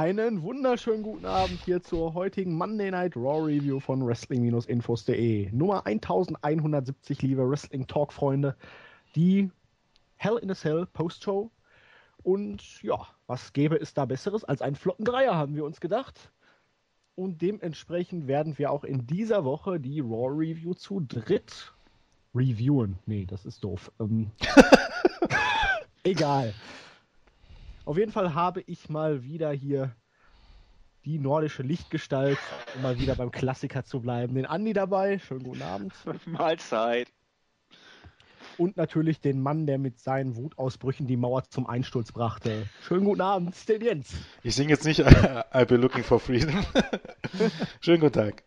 Einen wunderschönen guten Abend hier zur heutigen Monday Night Raw Review von Wrestling-Infos.de. Nummer 1170, liebe Wrestling Talk-Freunde. Die Hell in a Cell Post-Show. Und ja, was gäbe es da Besseres als einen flotten Dreier, haben wir uns gedacht. Und dementsprechend werden wir auch in dieser Woche die Raw Review zu dritt reviewen. Nee, das ist doof. Ähm, egal. Auf jeden Fall habe ich mal wieder hier die nordische Lichtgestalt, um mal wieder beim Klassiker zu bleiben. Den Andi dabei. Schönen guten Abend. Mahlzeit. Und natürlich den Mann, der mit seinen Wutausbrüchen die Mauer zum Einsturz brachte. Schönen guten Abend, den Jens. Ich singe jetzt nicht I'll be looking for freedom. Schönen guten Tag.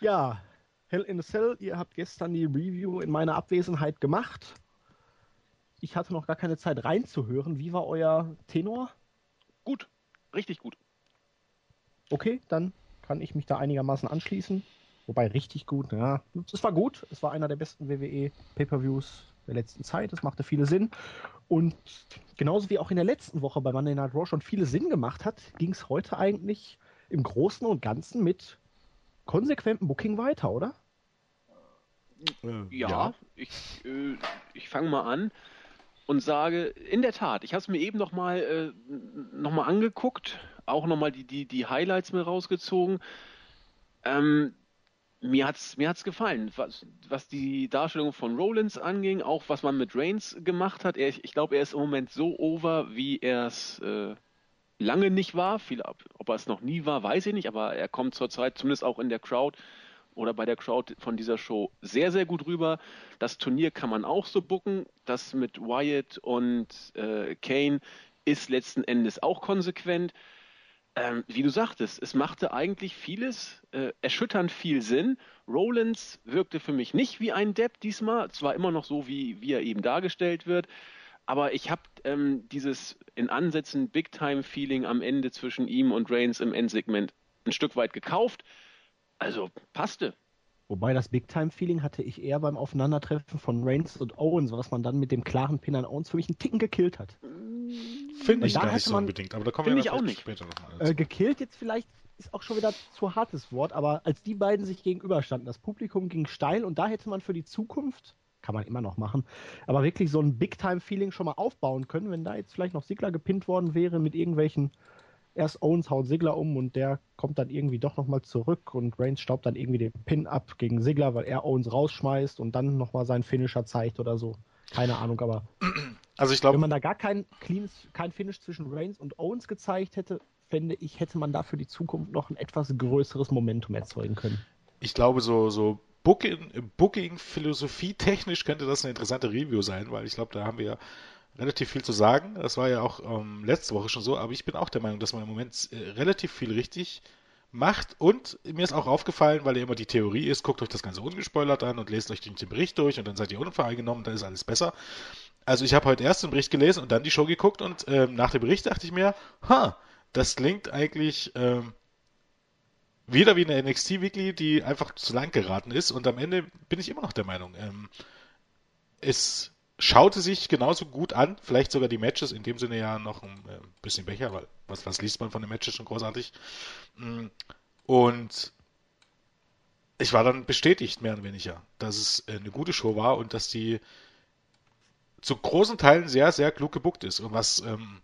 Ja, Hell in a Cell, ihr habt gestern die Review in meiner Abwesenheit gemacht. Ich hatte noch gar keine Zeit reinzuhören. Wie war euer Tenor? Gut, richtig gut. Okay, dann kann ich mich da einigermaßen anschließen. Wobei richtig gut, ja. Es war gut. Es war einer der besten WWE Pay-Per-Views der letzten Zeit. Es machte viele Sinn. Und genauso wie auch in der letzten Woche bei Monday Night Raw schon viele Sinn gemacht hat, ging es heute eigentlich im Großen und Ganzen mit konsequentem Booking weiter, oder? Äh, ja, ja, ich, äh, ich fange mal an und sage, in der Tat, ich habe es mir eben nochmal äh, noch angeguckt, auch nochmal die, die, die Highlights mir rausgezogen. Ähm, mir hat's mir hat's gefallen, was, was die Darstellung von Rollins anging, auch was man mit Reigns gemacht hat. Er, ich glaube, er ist im Moment so over, wie er es äh, lange nicht war. Viel, ob er es noch nie war, weiß ich nicht, aber er kommt zurzeit zumindest auch in der Crowd oder bei der Crowd von dieser Show sehr, sehr gut rüber. Das Turnier kann man auch so bucken. Das mit Wyatt und äh, Kane ist letzten Endes auch konsequent. Ähm, wie du sagtest, es machte eigentlich vieles äh, erschütternd viel Sinn. Rollins wirkte für mich nicht wie ein Depp diesmal, zwar immer noch so, wie, wie er eben dargestellt wird, aber ich habe ähm, dieses in Ansätzen Big-Time-Feeling am Ende zwischen ihm und Reigns im Endsegment ein Stück weit gekauft. Also passte. Wobei das Big-Time-Feeling hatte ich eher beim Aufeinandertreffen von Reigns und Owens, was man dann mit dem klaren Pin an Owens für mich einen Ticken gekillt hat. Finde ich gar nicht so unbedingt, aber da kommen wir ich auch nicht. später noch mal. Äh, gekillt jetzt vielleicht ist auch schon wieder zu hartes Wort, aber als die beiden sich gegenüberstanden, das Publikum ging steil und da hätte man für die Zukunft, kann man immer noch machen, aber wirklich so ein Big-Time-Feeling schon mal aufbauen können, wenn da jetzt vielleicht noch Sigler gepinnt worden wäre mit irgendwelchen erst Owens haut Sigler um und der kommt dann irgendwie doch nochmal zurück und Reigns staubt dann irgendwie den Pin ab gegen Sigler, weil er Owens rausschmeißt und dann nochmal seinen Finisher zeigt oder so. Keine Ahnung, aber also ich glaube, wenn man da gar kein clean, kein Finish zwischen Reigns und Owens gezeigt hätte, fände ich, hätte man da für die Zukunft noch ein etwas größeres Momentum erzeugen können. Ich glaube, so, so Booking, Booking Philosophie technisch könnte das eine interessante Review sein, weil ich glaube, da haben wir ja relativ viel zu sagen. Das war ja auch ähm, letzte Woche schon so, aber ich bin auch der Meinung, dass man im Moment äh, relativ viel richtig macht. Und mir ist auch aufgefallen, weil ja immer die Theorie ist, guckt euch das Ganze ungespoilert an und lest euch den Bericht durch und dann seid ihr unvoreingenommen, dann ist alles besser. Also ich habe heute erst den Bericht gelesen und dann die Show geguckt und ähm, nach dem Bericht dachte ich mir, ha, das klingt eigentlich ähm, wieder wie eine NXT Weekly, die einfach zu lang geraten ist und am Ende bin ich immer noch der Meinung, ähm, es schaute sich genauso gut an, vielleicht sogar die Matches, in dem Sinne ja noch ein äh, bisschen Becher, weil was, was liest man von den Matches schon großartig. Mm, und ich war dann bestätigt, mehr oder weniger, dass es eine gute Show war und dass die zu großen Teilen sehr, sehr klug gebuckt ist. Und was ähm,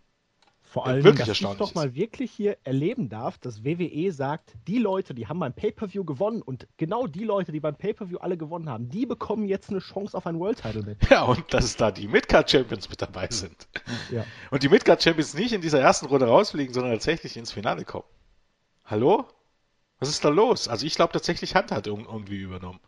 vor allem, wirklich dass ich doch mal wirklich hier erleben darf, dass WWE sagt, die Leute, die haben beim Pay-Per-View gewonnen und genau die Leute, die beim Pay-Per-View alle gewonnen haben, die bekommen jetzt eine Chance auf ein World-Title-Match. Ja, und dass da die Midcard-Champions mit dabei sind. Ja. Und die Midcard-Champions nicht in dieser ersten Runde rausfliegen, sondern tatsächlich ins Finale kommen. Hallo? Was ist da los? Also ich glaube tatsächlich Hand hat irgendwie übernommen.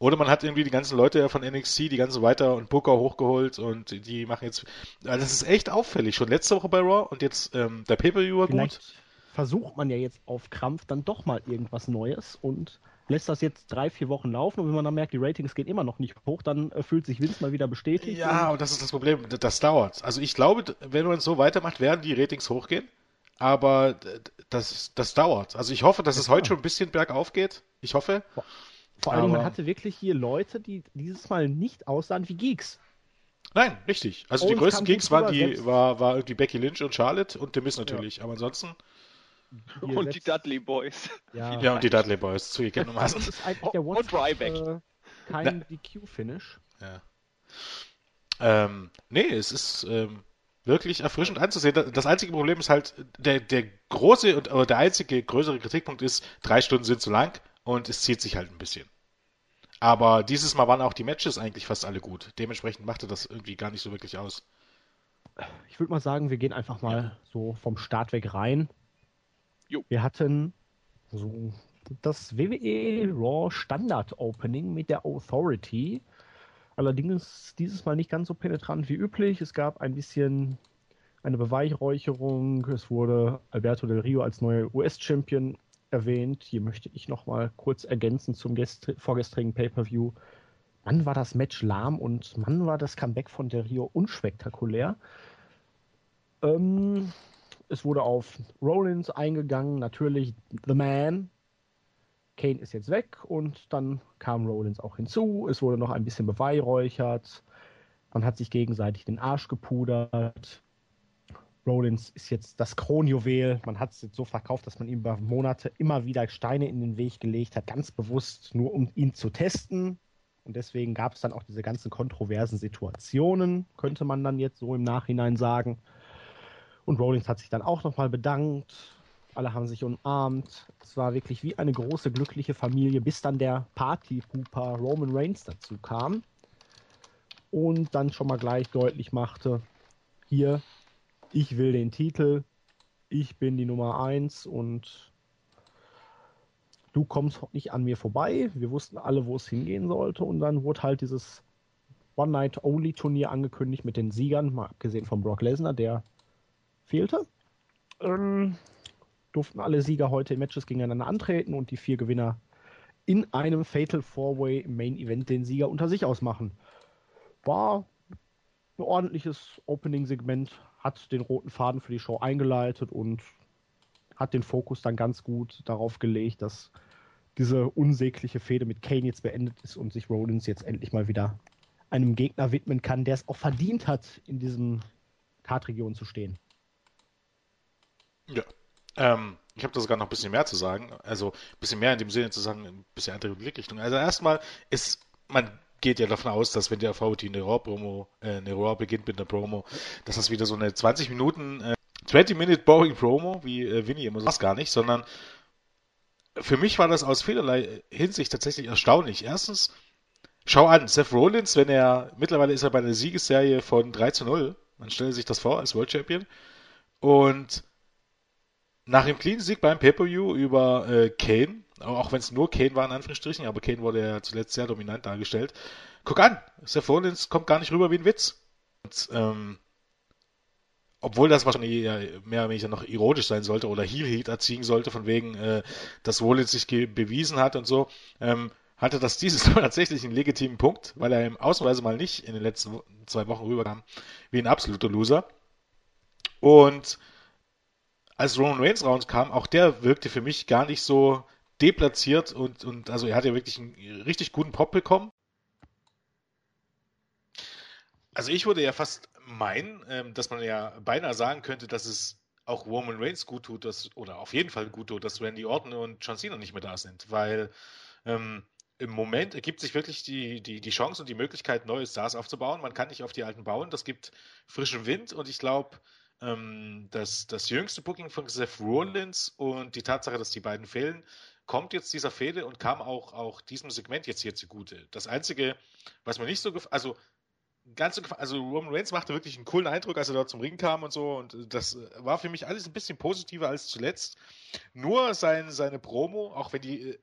Oder man hat irgendwie die ganzen Leute von NXT, die ganzen Weiter und Booker hochgeholt und die machen jetzt. Also das ist echt auffällig. Schon letzte Woche bei Raw und jetzt ähm, der Pay-Per-View war Vielleicht gut. Versucht man ja jetzt auf Krampf dann doch mal irgendwas Neues und lässt das jetzt drei, vier Wochen laufen und wenn man dann merkt, die Ratings gehen immer noch nicht hoch, dann äh, fühlt sich Vince mal wieder bestätigt. Ja, und, und das ist das Problem, das dauert. Also ich glaube, wenn man so weitermacht, werden die Ratings hochgehen, aber das, das dauert. Also ich hoffe, dass es heute schon ein bisschen bergauf geht. Ich hoffe. Vor allem, man hatte wirklich hier Leute, die dieses Mal nicht aussahen wie Geeks. Nein, richtig. Also Owens die größten Gigs waren die, war, war irgendwie Becky Lynch und Charlotte und The Miz natürlich. Ja. Aber ansonsten. Und die Dudley Boys. Ja, ja und die Dudley Boys, zugegebenermaßen. Das ist eigentlich der und Ryback. Äh, kein DQ-Finish. Ja. Ähm, nee, es ist ähm, wirklich erfrischend anzusehen. Das einzige Problem ist halt, der, der große und oder der einzige größere Kritikpunkt ist, drei Stunden sind zu lang und es zieht sich halt ein bisschen. Aber dieses Mal waren auch die Matches eigentlich fast alle gut. Dementsprechend machte das irgendwie gar nicht so wirklich aus. Ich würde mal sagen, wir gehen einfach mal so vom Start weg rein. Jo. Wir hatten so das WWE Raw Standard Opening mit der Authority. Allerdings dieses Mal nicht ganz so penetrant wie üblich. Es gab ein bisschen eine Beweihräucherung. Es wurde Alberto Del Rio als neuer US-Champion erwähnt. Hier möchte ich noch mal kurz ergänzen zum vorgestrigen Pay-Per-View. Mann war das Match lahm und Mann war das Comeback von Del Rio unspektakulär. Ähm, es wurde auf Rollins eingegangen, natürlich The Man. Kane ist jetzt weg und dann kam Rollins auch hinzu. Es wurde noch ein bisschen beweihräuchert. Man hat sich gegenseitig den Arsch gepudert. Rollins ist jetzt das Kronjuwel. Man hat es jetzt so verkauft, dass man ihm über Monate immer wieder Steine in den Weg gelegt hat, ganz bewusst nur um ihn zu testen. Und deswegen gab es dann auch diese ganzen kontroversen Situationen, könnte man dann jetzt so im Nachhinein sagen. Und Rollins hat sich dann auch nochmal bedankt. Alle haben sich umarmt. Es war wirklich wie eine große glückliche Familie, bis dann der Party-Pooper Roman Reigns dazu kam und dann schon mal gleich deutlich machte, hier ich will den Titel, ich bin die Nummer 1 und du kommst nicht an mir vorbei. Wir wussten alle, wo es hingehen sollte und dann wurde halt dieses One-Night-Only-Turnier angekündigt mit den Siegern, mal abgesehen von Brock Lesnar, der fehlte. Ähm, durften alle Sieger heute in Matches gegeneinander antreten und die vier Gewinner in einem Fatal Four-Way Main Event den Sieger unter sich ausmachen. War ein ordentliches Opening-Segment, hat den roten Faden für die Show eingeleitet und hat den Fokus dann ganz gut darauf gelegt, dass diese unsägliche Fehde mit Kane jetzt beendet ist und sich Rollins jetzt endlich mal wieder einem Gegner widmen kann, der es auch verdient hat, in diesem Kartregion zu stehen. Ja. Ähm, ich habe da sogar noch ein bisschen mehr zu sagen. Also ein bisschen mehr in dem Sinne zu sagen, ein bisschen andere Blickrichtung. Also erstmal ist, man geht ja davon aus, dass wenn der VT eine Raw-Promo, äh, eine Raw beginnt mit einer Promo, dass das wieder so eine 20 Minuten, äh, 20-Minute Boring Promo, wie äh, Winnie immer das gar nicht, sondern für mich war das aus vielerlei Hinsicht tatsächlich erstaunlich. Erstens, schau an, Seth Rollins, wenn er, mittlerweile ist er bei einer Siegesserie von 3 zu 0, man stelle sich das vor als World Champion, und nach dem Clean-Sieg beim Pay-Per-View über äh, Kane, auch wenn es nur Kane war in Anführungsstrichen, aber Kane wurde ja zuletzt sehr dominant dargestellt. Guck an, Seth Rollins kommt gar nicht rüber wie ein Witz. Und, ähm, obwohl das wahrscheinlich mehr oder weniger noch ironisch sein sollte oder Heel Heat erziehen sollte, von wegen, äh, dass Rollins sich bewiesen hat und so, ähm, hatte das dieses Mal tatsächlich einen legitimen Punkt, weil er ihm ausnahmsweise mal nicht in den letzten zwei Wochen rüberkam wie ein absoluter Loser. Und als Roman Reigns rauskam, auch der wirkte für mich gar nicht so deplatziert und, und also er hat ja wirklich einen richtig guten Pop bekommen. Also ich würde ja fast meinen, ähm, dass man ja beinahe sagen könnte, dass es auch Roman Reigns gut tut, dass, oder auf jeden Fall gut tut, dass Randy Orton und John Cena nicht mehr da sind, weil ähm, im Moment ergibt sich wirklich die, die, die Chance und die Möglichkeit, neue Stars aufzubauen. Man kann nicht auf die alten bauen. Das gibt frischen Wind und ich glaube, ähm, das, das jüngste Booking von Seth Rollins und die Tatsache, dass die beiden fehlen, kommt jetzt dieser Fehde und kam auch, auch diesem Segment jetzt hier zugute. Das Einzige, was mir nicht so also ganz so also Roman Reigns machte wirklich einen coolen Eindruck, als er dort zum Ring kam und so und das war für mich alles ein bisschen positiver als zuletzt. Nur sein, seine Promo, auch wenn die äh,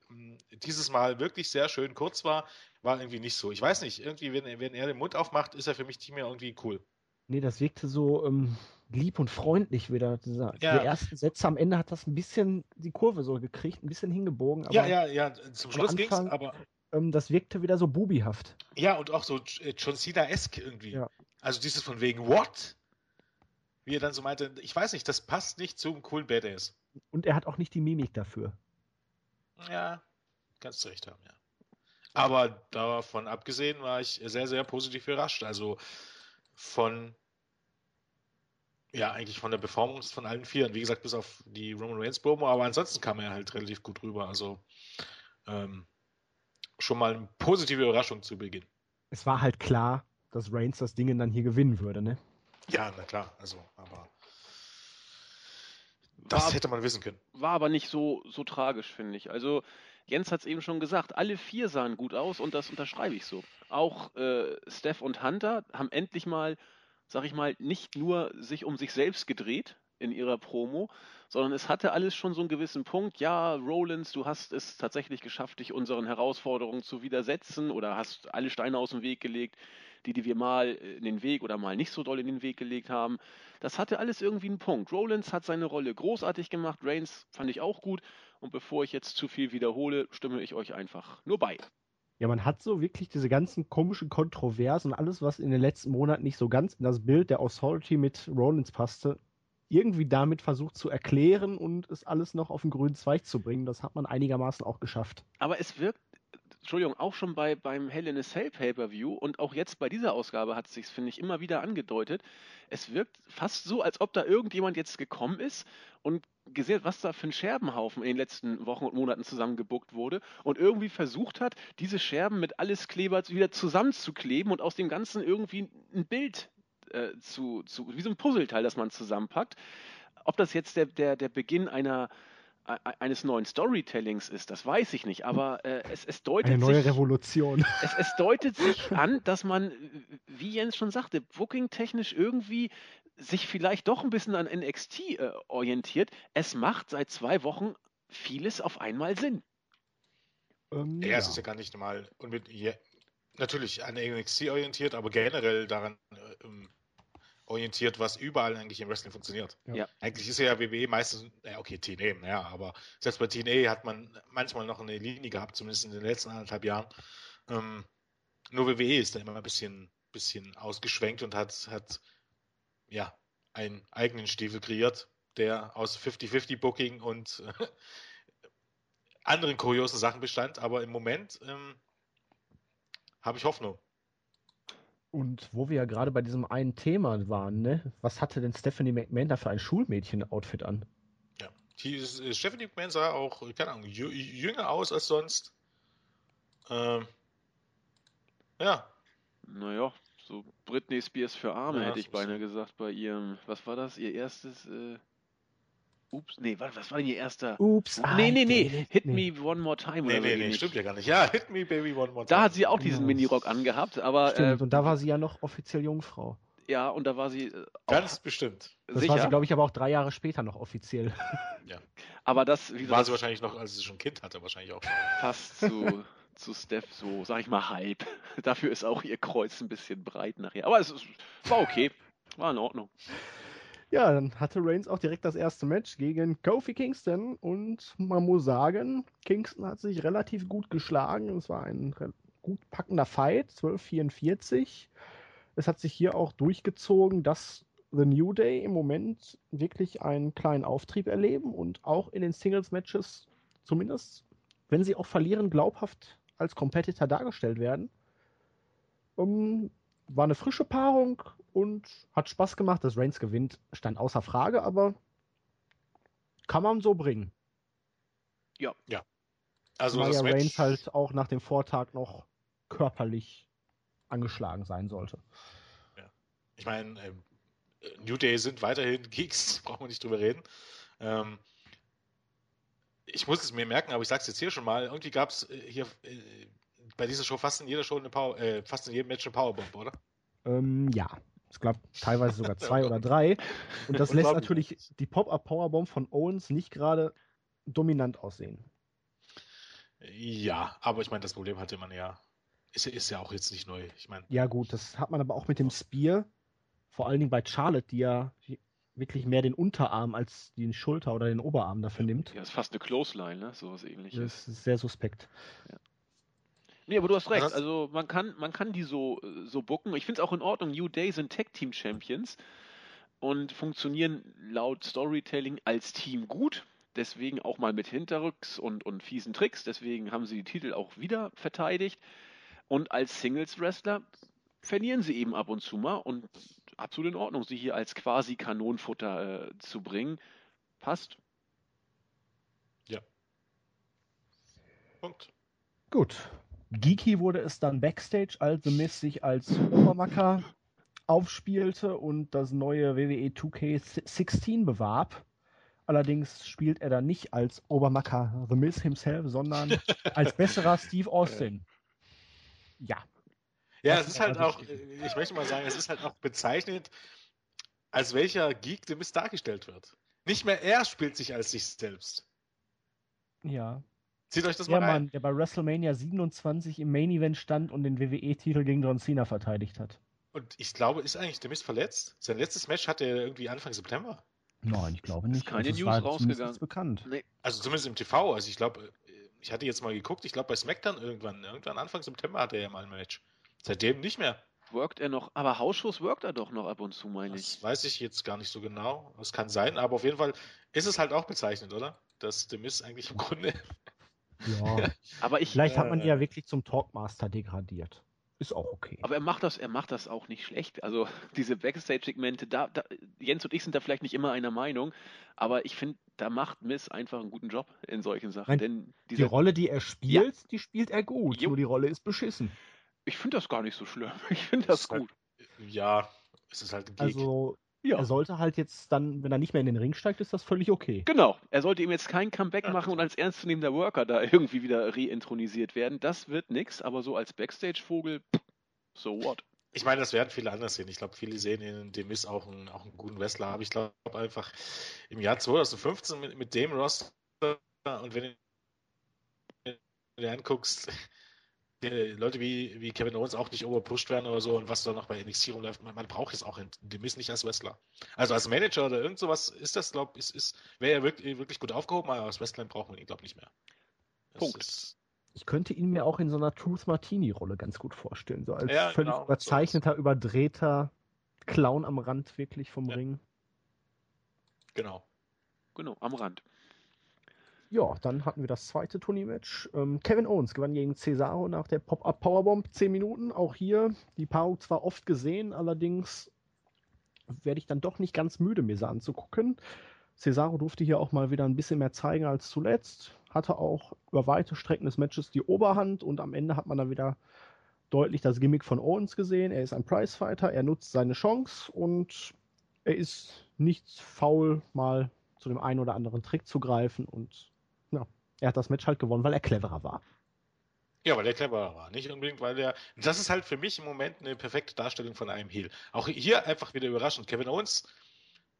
dieses Mal wirklich sehr schön kurz war, war irgendwie nicht so. Ich weiß nicht, irgendwie, wenn, wenn er den Mund aufmacht, ist er für mich nicht mehr irgendwie cool. Nee, das wirkte so, ähm, lieb und freundlich wieder. Dieser, ja. Die ersten Sätze am Ende hat das ein bisschen die Kurve so gekriegt, ein bisschen hingebogen. ja, ja, ja, zum Schluss ging es, aber. Ähm, das wirkte wieder so bubihaft. Ja, und auch so äh, John Cena-esque irgendwie. Ja. Also dieses von wegen, what? Wie er dann so meinte, ich weiß nicht, das passt nicht zum coolen Badass. Und er hat auch nicht die Mimik dafür. Ja, kannst du recht haben, ja. Aber davon abgesehen war ich sehr, sehr positiv überrascht. Also von ja, eigentlich von der Performance von allen vier. Und wie gesagt, bis auf die Roman Reigns Promo, aber ansonsten kam er halt relativ gut rüber. Also ähm, schon mal eine positive Überraschung zu Beginn. Es war halt klar, dass Reigns das Ding dann hier gewinnen würde, ne? Ja, na klar, also, aber das War- hätte man wissen können. War aber nicht so, so tragisch, finde ich. Also, Jens hat es eben schon gesagt, alle vier sahen gut aus und das unterschreibe ich so. Auch äh, Steph und Hunter haben endlich mal, sag ich mal, nicht nur sich um sich selbst gedreht in ihrer Promo, sondern es hatte alles schon so einen gewissen Punkt. Ja, Rollins, du hast es tatsächlich geschafft, dich unseren Herausforderungen zu widersetzen oder hast alle Steine aus dem Weg gelegt, die, die wir mal in den Weg oder mal nicht so doll in den Weg gelegt haben. Das hatte alles irgendwie einen Punkt. Rollins hat seine Rolle großartig gemacht, Reigns fand ich auch gut. Und bevor ich jetzt zu viel wiederhole, stimme ich euch einfach nur bei. Ja, man hat so wirklich diese ganzen komischen Kontroversen und alles, was in den letzten Monaten nicht so ganz in das Bild der Authority mit Rollins passte, irgendwie damit versucht zu erklären und es alles noch auf den grünen Zweig zu bringen. Das hat man einigermaßen auch geschafft. Aber es wirkt, Entschuldigung, auch schon bei, beim Hell in a Cell Pay-Per-View und auch jetzt bei dieser Ausgabe hat es sich, finde ich, immer wieder angedeutet. Es wirkt fast so, als ob da irgendjemand jetzt gekommen ist und gesehen was da für ein Scherbenhaufen in den letzten Wochen und Monaten zusammengebuckt wurde und irgendwie versucht hat, diese Scherben mit alles Kleber wieder zusammenzukleben und aus dem Ganzen irgendwie ein Bild äh, zu, zu, wie so ein Puzzleteil, das man zusammenpackt. Ob das jetzt der, der, der Beginn einer eines neuen Storytellings ist, das weiß ich nicht, aber äh, es, es deutet Eine neue sich, Revolution. es, es deutet sich an, dass man, wie Jens schon sagte, booking-technisch irgendwie sich vielleicht doch ein bisschen an NXT äh, orientiert. Es macht seit zwei Wochen vieles auf einmal Sinn. Ähm, Ja, es ist ja gar nicht mal und mit, ja, natürlich an NXT orientiert, aber generell daran äh, ähm, orientiert, was überall eigentlich im Wrestling funktioniert. Ja. Ja. Eigentlich ist ja WWE meistens, ja okay, TNA, ja, aber selbst bei TNA hat man manchmal noch eine Linie gehabt, zumindest in den letzten anderthalb Jahren. Ähm, nur WWE ist da immer ein bisschen, bisschen ausgeschwenkt und hat, hat ja einen eigenen Stiefel kreiert, der aus 50-50 Booking und äh, anderen kuriosen Sachen bestand, aber im Moment ähm, habe ich Hoffnung. Und wo wir ja gerade bei diesem einen Thema waren, ne? Was hatte denn Stephanie McMahon da für ein Schulmädchen-Outfit an? Ja. Die, äh, Stephanie McMahon sah auch, keine Ahnung, jü jünger aus als sonst. Ähm, ja, Naja, so Britney Spears für Arme, Ja, hätte ich so- beinahe gesagt, bei ihrem, was war das, ihr erstes, äh, ups, nee, was, was war denn ihr erster? Ups. nee, nee, nee. Hit Nee. Me One More Time nee, oder so nee, nee, stimmt ja gar nicht. Ja, Hit Me Baby One More Da Time. hat sie auch diesen. Minirock angehabt, aber Stimmt, äh, und da war sie ja noch offiziell Jungfrau. ja, und da war sie äh, auch Ganz bestimmt. Das war sicher, sie, glaube ich, aber auch drei Jahre später noch offiziell. aber das, wie War gesagt, sie wahrscheinlich noch, als sie schon ein Kind hatte, wahrscheinlich auch. passt zu, zu Steph so, sag ich mal, halb. Dafür ist auch ihr Kreuz ein bisschen breit nachher. Aber es ist, war okay. War in Ordnung. Ja, dann hatte Reigns auch direkt das erste Match gegen Kofi Kingston und man muss sagen, Kingston hat sich relativ gut geschlagen. Es war ein gut packender Fight, 12:44. Es hat sich hier auch durchgezogen, dass The New Day im Moment wirklich einen kleinen Auftrieb erleben und auch in den Singles-Matches zumindest, wenn sie auch verlieren, glaubhaft als Competitor dargestellt werden. Um, war eine frische Paarung und hat Spaß gemacht. Dass Reigns gewinnt, stand außer Frage, aber kann man so bringen. Also Weil das ja Match, Reigns halt auch nach dem Vortag noch körperlich angeschlagen sein sollte. ich meine, ähm, New Day sind weiterhin Geeks, brauchen wir nicht drüber reden. Ähm, ich muss es mir merken, aber ich sag's jetzt hier schon mal, irgendwie gab's äh, hier äh, bei dieser Show fast in jeder Show eine Power, äh, fast in jedem Match eine Powerbomb, oder? Ähm, ja, ich glaube teilweise sogar zwei oder drei. Und das lässt natürlich die Pop-Up-Powerbomb von Owens nicht gerade dominant aussehen. Ja, aber ich meine, das Problem hatte man ja, ist, ja- ist ja auch jetzt nicht neu. Ich meine, Ja gut, das hat man aber auch mit dem Spear, vor allen Dingen bei Charlotte, die ja wirklich mehr den Unterarm als die Schulter oder den Oberarm dafür nimmt. Ja, ist fast eine Clothesline, ne? Sowas ähnliches. Das ist sehr suspekt. Nee, aber du hast recht. Ansonsten- Also man kann, man kann die so, äh, so booken. Ich finde es auch in Ordnung. New Day sind Tag Team Champions und funktionieren laut Storytelling als Team gut. Deswegen auch mal mit Hinterrücks und, und fiesen Tricks. Deswegen haben sie die Titel auch wieder verteidigt. Und als Singles Wrestler verlieren sie eben ab und zu mal und absolut in Ordnung, sie hier als quasi Kanonenfutter äh, zu bringen. Passt. Ja. Punkt. Gut. Geeky wurde es dann backstage, als The Miz sich als Obermacker aufspielte und das neue WWE 2K16 bewarb. Allerdings spielt er dann nicht als Obermacker The Miz himself, sondern als besserer Steve Austin. Ja. Ja, es ist halt auch, ich möchte mal sagen, es ist halt auch bezeichnet, als welcher Geek The Miz dargestellt wird. Nicht mehr er spielt sich als sich selbst. Ja. Zieht euch das mal ja, Mann, der bei WrestleMania 27 im Main Event stand und den WWE-Titel gegen John Cena verteidigt hat. Und ich glaube, ist eigentlich der Mist verletzt? Sein letztes Match hatte er irgendwie Anfang September. Nein, ich glaube nicht. Ist keine also News rausgegangen. bekannt. Nee. Also zumindest im TV. Also ich glaube, ich hatte jetzt mal geguckt, ich glaube bei SmackDown irgendwann, irgendwann Anfang September hatte er ja mal ein Match. Seitdem nicht mehr. Workt er noch, aber Hausschuss workt er doch noch ab und zu, meine ich. Das weiß ich jetzt gar nicht so genau. Das kann sein, aber auf jeden Fall ist es halt auch bezeichnet, oder? Dass The Miz eigentlich im Grunde. Ja. aber ich. Vielleicht äh, hat man ihn ja wirklich zum Talkmaster degradiert. Ist auch okay. Aber er macht das, er macht das auch nicht schlecht. Also diese Backstage-Segmente, da, da, Jens und ich sind da vielleicht nicht immer einer Meinung, aber ich finde, da macht Miss einfach einen guten Job in solchen Sachen. Nein, Denn diese, die Rolle, die er spielt, ja. die spielt er gut. Jo. Nur die Rolle ist beschissen. Ich finde das gar nicht so schlimm. Ich finde das, das gut. Halt, ja, es ist halt ein Geek. Also ja. Er sollte halt jetzt dann, wenn er nicht mehr in den Ring steigt, ist das völlig okay. Genau. Er sollte ihm jetzt kein Comeback ja. machen und als ernstzunehmender Worker da irgendwie wieder reintronisiert werden. Das wird nix, aber so als Backstage-Vogel, so what? Ich meine, das werden viele anders sehen. Ich glaube, viele sehen in dem ist auch einen, auch einen guten Wrestler. Aber ich glaube einfach, im Jahr 2015 mit, mit dem Roster und wenn du dir anguckst, Leute wie, wie Kevin Owens auch nicht overpusht werden oder so und was da noch bei NXT rumläuft, man, man braucht es auch in dem ist nicht als Wrestler. Also als Manager oder irgend sowas ist das, glaube ich, ist, ist, wäre er wirklich, wirklich gut aufgehoben, aber als Wrestler braucht man ihn, glaube ich, nicht mehr. Das Punkt. Ist, ich könnte ihn mir auch in so einer Truth Martini-Rolle ganz gut vorstellen. So als ja, völlig genau, überzeichneter, so überdrehter Clown am Rand wirklich vom ja. Ring. Genau. Genau, am Rand. Ja, dann hatten wir das zweite Turniermatch. Ähm, Kevin Owens gewann gegen Cesaro nach der Pop-Up Powerbomb 10 Minuten. Auch hier die Paarung zwar oft gesehen, allerdings werde ich dann doch nicht ganz müde, mir sie anzugucken. Cesaro durfte hier auch mal wieder ein bisschen mehr zeigen als zuletzt. Hatte auch über weite Strecken des Matches die Oberhand und am Ende hat man dann wieder deutlich das Gimmick von Owens gesehen. Er ist ein Prizefighter, er nutzt seine Chance und er ist nicht faul, mal zu dem einen oder anderen Trick zu greifen und er hat das Match halt gewonnen, weil er cleverer war. Ja, weil er cleverer war. Nicht unbedingt, weil er. Das ist halt für mich im Moment eine perfekte Darstellung von einem Heel. Auch hier einfach wieder überraschend. Kevin Owens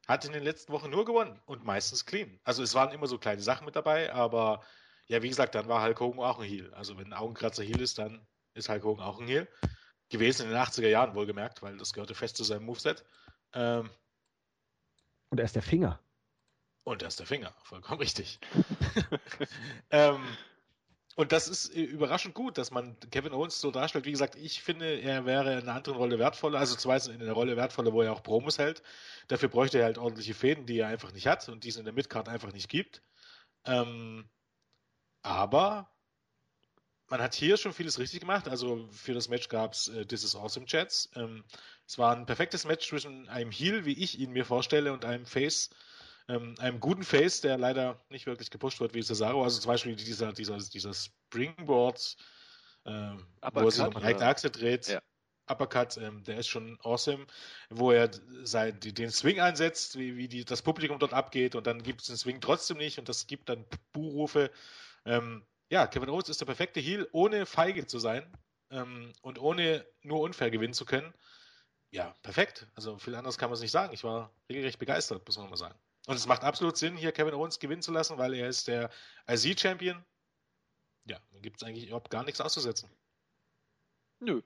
hat in den letzten Wochen nur gewonnen und meistens clean. Also es waren immer so kleine Sachen mit dabei, aber ja, wie gesagt, dann war Hulk Hogan auch ein Heel. Also wenn ein Augenkratzer Heel ist, dann ist Hulk Hogan auch ein Heel. Gewesen in den 80er Jahren wohlgemerkt, weil das gehörte fest zu seinem Moveset. Ähm, und er ist der Finger. Und da ist der Finger, vollkommen richtig. ähm, und das ist äh, überraschend gut, dass man Kevin Owens so darstellt. Wie gesagt, ich finde, er wäre in einer anderen Rolle wertvoller, also zweitens in einer Rolle wertvoller, wo er auch Promos hält. Dafür bräuchte er halt ordentliche Fäden, die er einfach nicht hat und die es in der Midcard einfach nicht gibt. Ähm, aber man hat hier schon vieles richtig gemacht. Also für das Match gab es äh, This is Awesome Chats. Ähm, es war ein perfektes Match zwischen einem Heel, wie ich ihn mir vorstelle, und einem Face, ähm, einem guten Face, der leider nicht wirklich gepusht wird wie Cesaro. Also zum Beispiel dieser, dieser, dieser Springboard, äh, wo er sich um eine Achse dreht. Ja. Uppercut, ähm, der ist schon awesome, wo er sein, die, den Swing einsetzt, wie, wie die, das Publikum dort abgeht und dann gibt es den Swing trotzdem nicht und das gibt dann Buhrufe. Ähm, ja, Kevin Owens ist der perfekte Heel, ohne feige zu sein ähm, und ohne nur unfair gewinnen zu können. Ja, perfekt. Also viel anderes kann man es nicht sagen. Ich war regelrecht begeistert, muss man mal sagen. Und es macht absolut Sinn, hier Kevin Owens gewinnen zu lassen, weil er ist der IC-Champion. Ja, da gibt es eigentlich überhaupt gar nichts auszusetzen. Nö,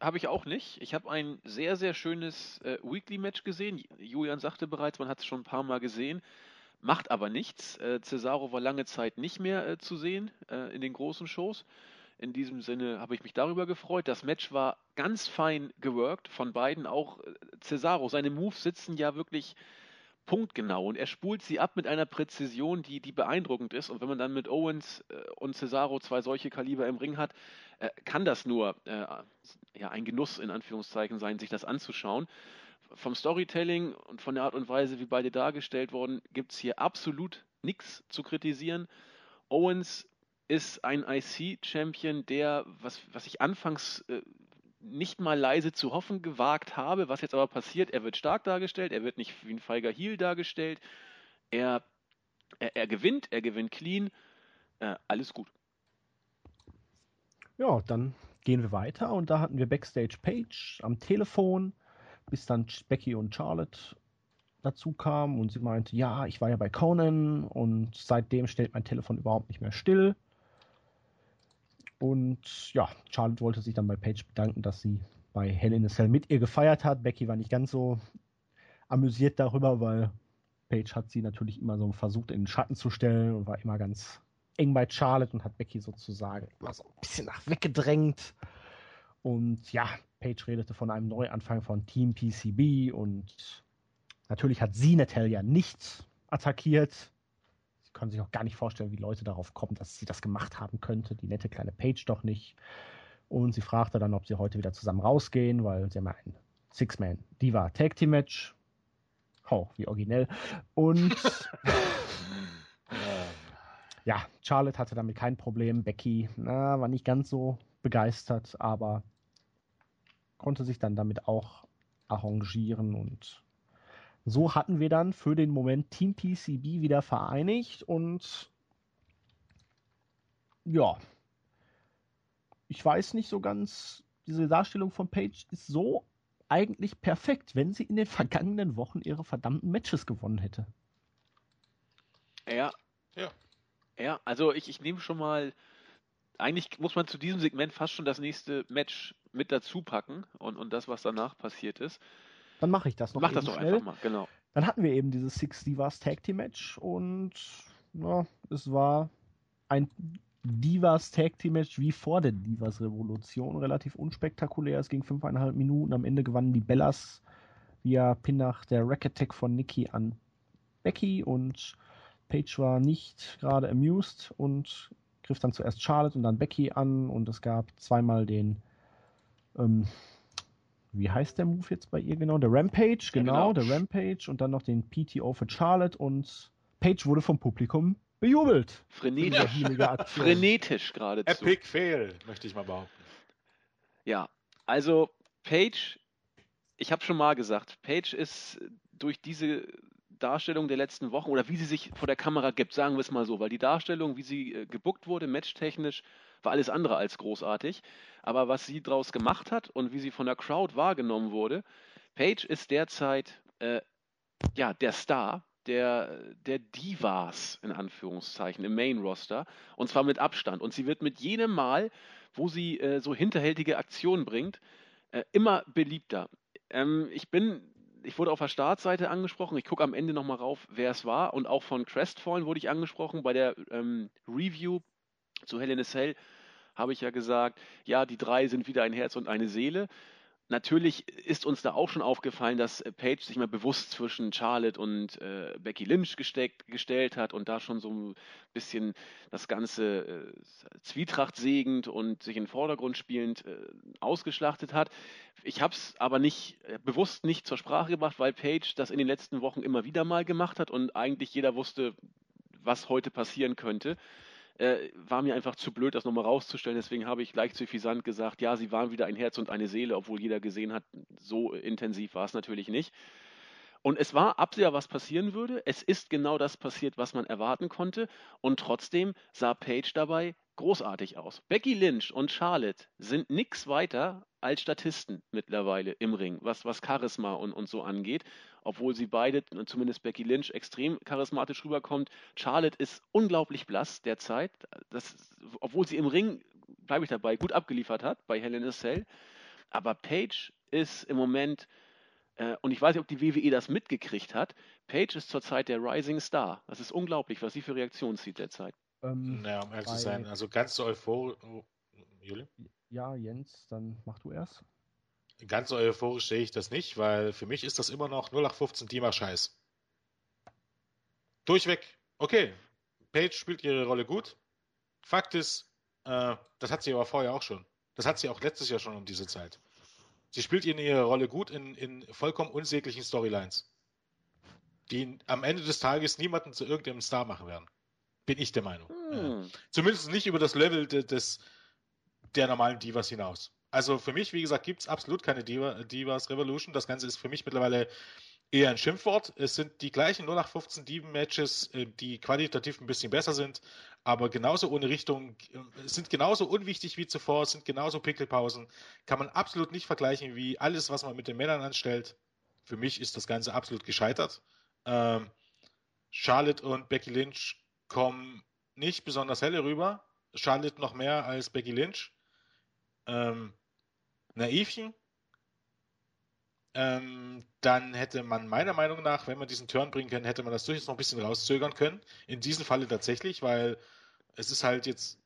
habe ich auch nicht. Ich habe ein sehr, sehr schönes äh, Weekly-Match gesehen. Julian sagte bereits, man hat es schon ein paar Mal gesehen. Macht aber nichts. Äh, Cesaro war lange Zeit nicht mehr äh, zu sehen äh, in den großen Shows. In diesem Sinne habe ich mich darüber gefreut. Das Match war ganz fein geworkt von beiden. Auch äh, Cesaro. Seine Moves sitzen ja wirklich punktgenau und er spult sie ab mit einer Präzision, die, die beeindruckend ist. Und wenn man dann mit Owens äh, und Cesaro zwei solche Kaliber im Ring hat, äh, kann das nur äh, ja, ein Genuss in Anführungszeichen sein, sich das anzuschauen. Vom Storytelling und von der Art und Weise, wie beide dargestellt wurden, gibt es hier absolut nichts zu kritisieren. Owens ist ein IC-Champion, der, was, was ich anfangs äh, nicht mal leise zu hoffen gewagt habe, was jetzt aber passiert, er wird stark dargestellt, er wird nicht wie ein feiger Heel dargestellt, er, er, er gewinnt, er gewinnt clean, äh, alles gut. Ja, dann gehen wir weiter und da hatten wir Backstage Page am Telefon, bis dann Becky und Charlotte dazu kamen und sie meinte, ja, ich war ja bei Conan und seitdem stellt mein Telefon überhaupt nicht mehr still. Und ja, Charlotte wollte sich dann bei Paige bedanken, dass sie bei Hell in a Cell mit ihr gefeiert hat. Becky war nicht ganz so amüsiert darüber, weil Paige hat sie natürlich immer so versucht in den Schatten zu stellen und war immer ganz eng bei Charlotte und hat Becky sozusagen immer so ein bisschen nach weggedrängt. Und ja, Paige redete von einem Neuanfang von Team PCB und natürlich hat sie Natalia nicht attackiert können sich auch gar nicht vorstellen, wie Leute darauf kommen, dass sie das gemacht haben könnte. Die nette kleine Page doch nicht. Und sie fragte dann, ob sie heute wieder zusammen rausgehen, weil sie haben ein Six-Man Diva Tag Team Match. Oh, wie originell. Und ja, Charlotte hatte damit kein Problem. Becky na, war nicht ganz so begeistert, aber konnte sich dann damit auch arrangieren und so hatten wir dann für den Moment Team PCB wieder vereinigt und ja, ich weiß nicht so ganz, diese Darstellung von Page ist so eigentlich perfekt, wenn sie in den vergangenen Wochen ihre verdammten Matches gewonnen hätte. Ja. Ja. Ja, also ich, ich nehme schon mal, eigentlich muss man zu diesem Segment fast schon das nächste Match mit dazu packen und, und das, was danach passiert ist. Dann mache ich das noch Mach das doch schnell. einfach mal, genau. Dann hatten wir eben dieses Six Divas Tag Team Match und ja, es war ein Divas Tag Team Match wie vor der Divas Revolution, relativ unspektakulär. Es ging fünfeinhalb Minuten. Am Ende gewannen die Bellas via Pin nach der Rack Attack von Nikki an Becky und Paige war nicht gerade amused und griff dann zuerst Charlotte und dann Becky an und es gab zweimal den ähm, wie heißt der Move jetzt bei ihr genau? Der Rampage, genau, ja, genau. der Rampage und dann noch den PTO für Charlotte und Page wurde vom Publikum bejubelt. Frenetisch. Frenetisch geradezu. Epic Fail, möchte ich mal behaupten. Ja, also Page, ich habe schon mal gesagt, Page ist durch diese Darstellung der letzten Wochen oder wie sie sich vor der Kamera gibt, sagen wir es mal so, weil die Darstellung, wie sie äh, gebuckt wurde, matchtechnisch, war alles andere als großartig. Aber was sie daraus gemacht hat und wie sie von der Crowd wahrgenommen wurde, Paige ist derzeit äh, ja, der Star der, der Divas, in Anführungszeichen, im Main-Roster. Und zwar mit Abstand. Und sie wird mit jedem Mal, wo sie äh, so hinterhältige Aktionen bringt, äh, immer beliebter. Ähm, ich bin ich wurde auf der Startseite angesprochen. Ich gucke am Ende nochmal rauf, wer es war. Und auch von Crestfallen wurde ich angesprochen bei der ähm, Review zu Hell in a Cell habe ich ja gesagt, ja, die drei sind wieder ein Herz und eine Seele. Natürlich ist uns da auch schon aufgefallen, dass Paige sich mal bewusst zwischen Charlotte und äh, Becky Lynch gesteckt, gestellt hat und da schon so ein bisschen das Ganze äh, Zwietracht segend und sich in den Vordergrund spielend äh, ausgeschlachtet hat. Ich habe es aber nicht äh, bewusst nicht zur Sprache gebracht, weil Paige das in den letzten Wochen immer wieder mal gemacht hat und eigentlich jeder wusste, was heute passieren könnte äh, war mir einfach zu blöd, das nochmal rauszustellen. Deswegen habe ich gleich zu Fisant gesagt, ja, sie waren wieder ein Herz und eine Seele, obwohl jeder gesehen hat, so intensiv war es natürlich nicht. Und es war absehbar, was passieren würde. Es ist genau das passiert, was man erwarten konnte. Und trotzdem sah Paige dabei großartig aus. Becky Lynch und Charlotte sind nichts weiter als Statisten mittlerweile im Ring, was, was Charisma und, und so angeht. Obwohl sie beide, zumindest Becky Lynch, extrem charismatisch rüberkommt. Charlotte ist unglaublich blass derzeit. Das, obwohl sie im Ring, bleibe ich dabei, gut abgeliefert hat bei Helen Cell. Aber Paige ist im Moment und ich weiß nicht, ob die WWE das mitgekriegt hat. Paige ist zurzeit der Rising Star. Das ist unglaublich, was sie für Reaktionen zieht derzeit. Ähm, naja, um ehrlich zu sein, also ganz so euphorisch. Oh, Juli? Ja, Jens, dann mach du erst. Ganz so euphorisch sehe ich das nicht, weil für mich ist das immer noch 0815 Dima-Scheiß. Durchweg, okay. Paige spielt ihre Rolle gut. Fakt ist, äh, das hat sie aber vorher auch schon. Das hat sie auch letztes Jahr schon um diese Zeit. Sie spielt ihre Rolle gut in, in vollkommen unsäglichen Storylines, die am Ende des Tages niemanden zu irgendeinem Star machen werden. Bin ich der Meinung. Hm. Zumindest nicht über das Level de, des, der normalen Divas hinaus. Also für mich, wie gesagt, gibt es absolut keine Diva, Divas Revolution. Das Ganze ist für mich mittlerweile eher ein Schimpfwort. Es sind die gleichen 0 nach 15 Diven-Matches, äh, die qualitativ ein bisschen besser sind, aber genauso ohne Richtung, äh, sind genauso unwichtig wie zuvor, sind genauso Pickelpausen. Kann man absolut nicht vergleichen wie alles, was man mit den Männern anstellt. Für mich ist das Ganze absolut gescheitert. Ähm, Charlotte und Becky Lynch kommen nicht besonders helle rüber. Charlotte noch mehr als Becky Lynch. Ähm, Naivchen, ähm, dann hätte man meiner Meinung nach, wenn man diesen Turn bringen kann, hätte man das durchaus noch ein bisschen rauszögern können. In diesem Falle tatsächlich, weil es ist halt jetzt,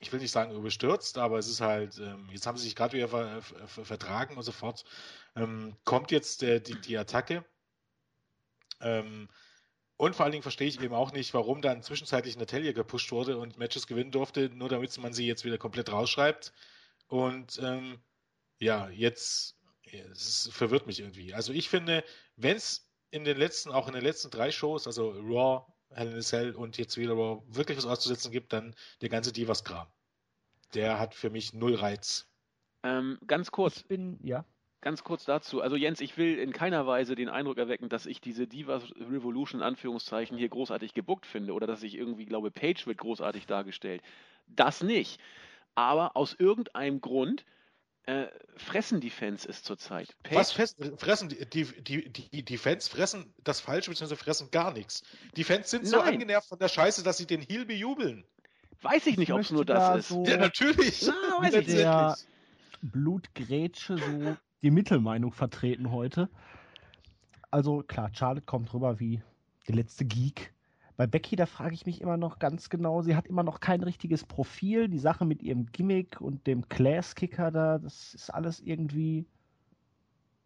ich will nicht sagen überstürzt, aber es ist halt, ähm, jetzt haben sie sich gerade wieder ver, ver, vertragen und so fort. Ähm, kommt jetzt äh, die, die Attacke. Ähm, und vor allen Dingen verstehe ich eben auch nicht, warum dann zwischenzeitlich Natalia gepusht wurde und Matches gewinnen durfte, nur damit man sie jetzt wieder komplett rausschreibt. Und ähm, ja, jetzt es verwirrt mich irgendwie. Also ich finde, wenn es in den letzten, auch in den letzten drei Shows, also Raw, Hell in a Cell und jetzt wieder Raw, wirklich was auszusetzen gibt, dann der ganze Divas-Kram. Der hat für mich null Reiz. Ähm, ganz kurz. Ich bin, ja. Ganz kurz dazu. Also Jens, ich will in keiner Weise den Eindruck erwecken, dass ich diese Divas Revolution Anführungszeichen hier großartig gebuckt finde oder dass ich irgendwie glaube, Page wird großartig dargestellt. Das nicht. Aber aus irgendeinem Grund äh, fressen die Fans es zurzeit. Was fressen die, die, die, die, die Fans fressen das Falsche bzw. fressen gar nichts. Die Fans sind so Nein. angenervt von der Scheiße, dass sie den Heal bejubeln. Weiß ich nicht, ob es nur das da ist. So ja, natürlich. Na, weiß ich der Blutgrätsche so die Mittelmeinung vertreten heute. Also klar, Charlotte kommt rüber wie der letzte Geek. Bei Becky, da frage ich mich immer noch ganz genau, sie hat immer noch kein richtiges Profil. Die Sache mit ihrem Gimmick und dem Class-Kicker da, das ist alles irgendwie.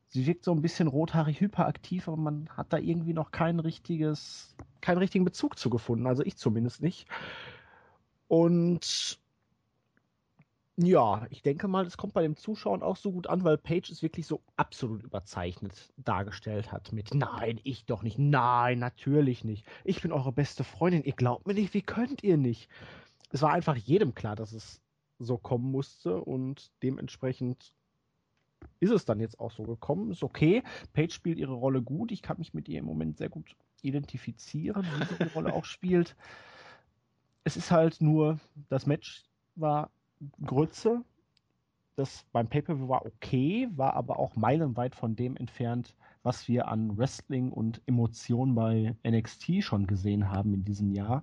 Sie wirkt so ein bisschen rothaarig hyperaktiv, aber man hat da irgendwie noch kein richtiges, keinen richtigen Bezug zu gefunden. Also ich zumindest nicht. Und ja, ich denke mal, es kommt bei dem Zuschauen auch so gut an, weil Page es wirklich so absolut überzeichnet dargestellt hat mit Nein, ich doch nicht, nein, natürlich nicht. Ich bin eure beste Freundin, ihr glaubt mir nicht, wie könnt ihr nicht? Es war einfach jedem klar, dass es so kommen musste und dementsprechend ist es dann jetzt auch so gekommen. Ist okay. Page spielt ihre Rolle gut. Ich kann mich mit ihr im Moment sehr gut identifizieren, wie sie die Rolle auch spielt. Es ist halt nur, das Match war Grütze. Das beim Pay-Per-View war okay, war aber auch meilenweit von dem entfernt, was wir an Wrestling und Emotionen bei NXT schon gesehen haben in diesem Jahr.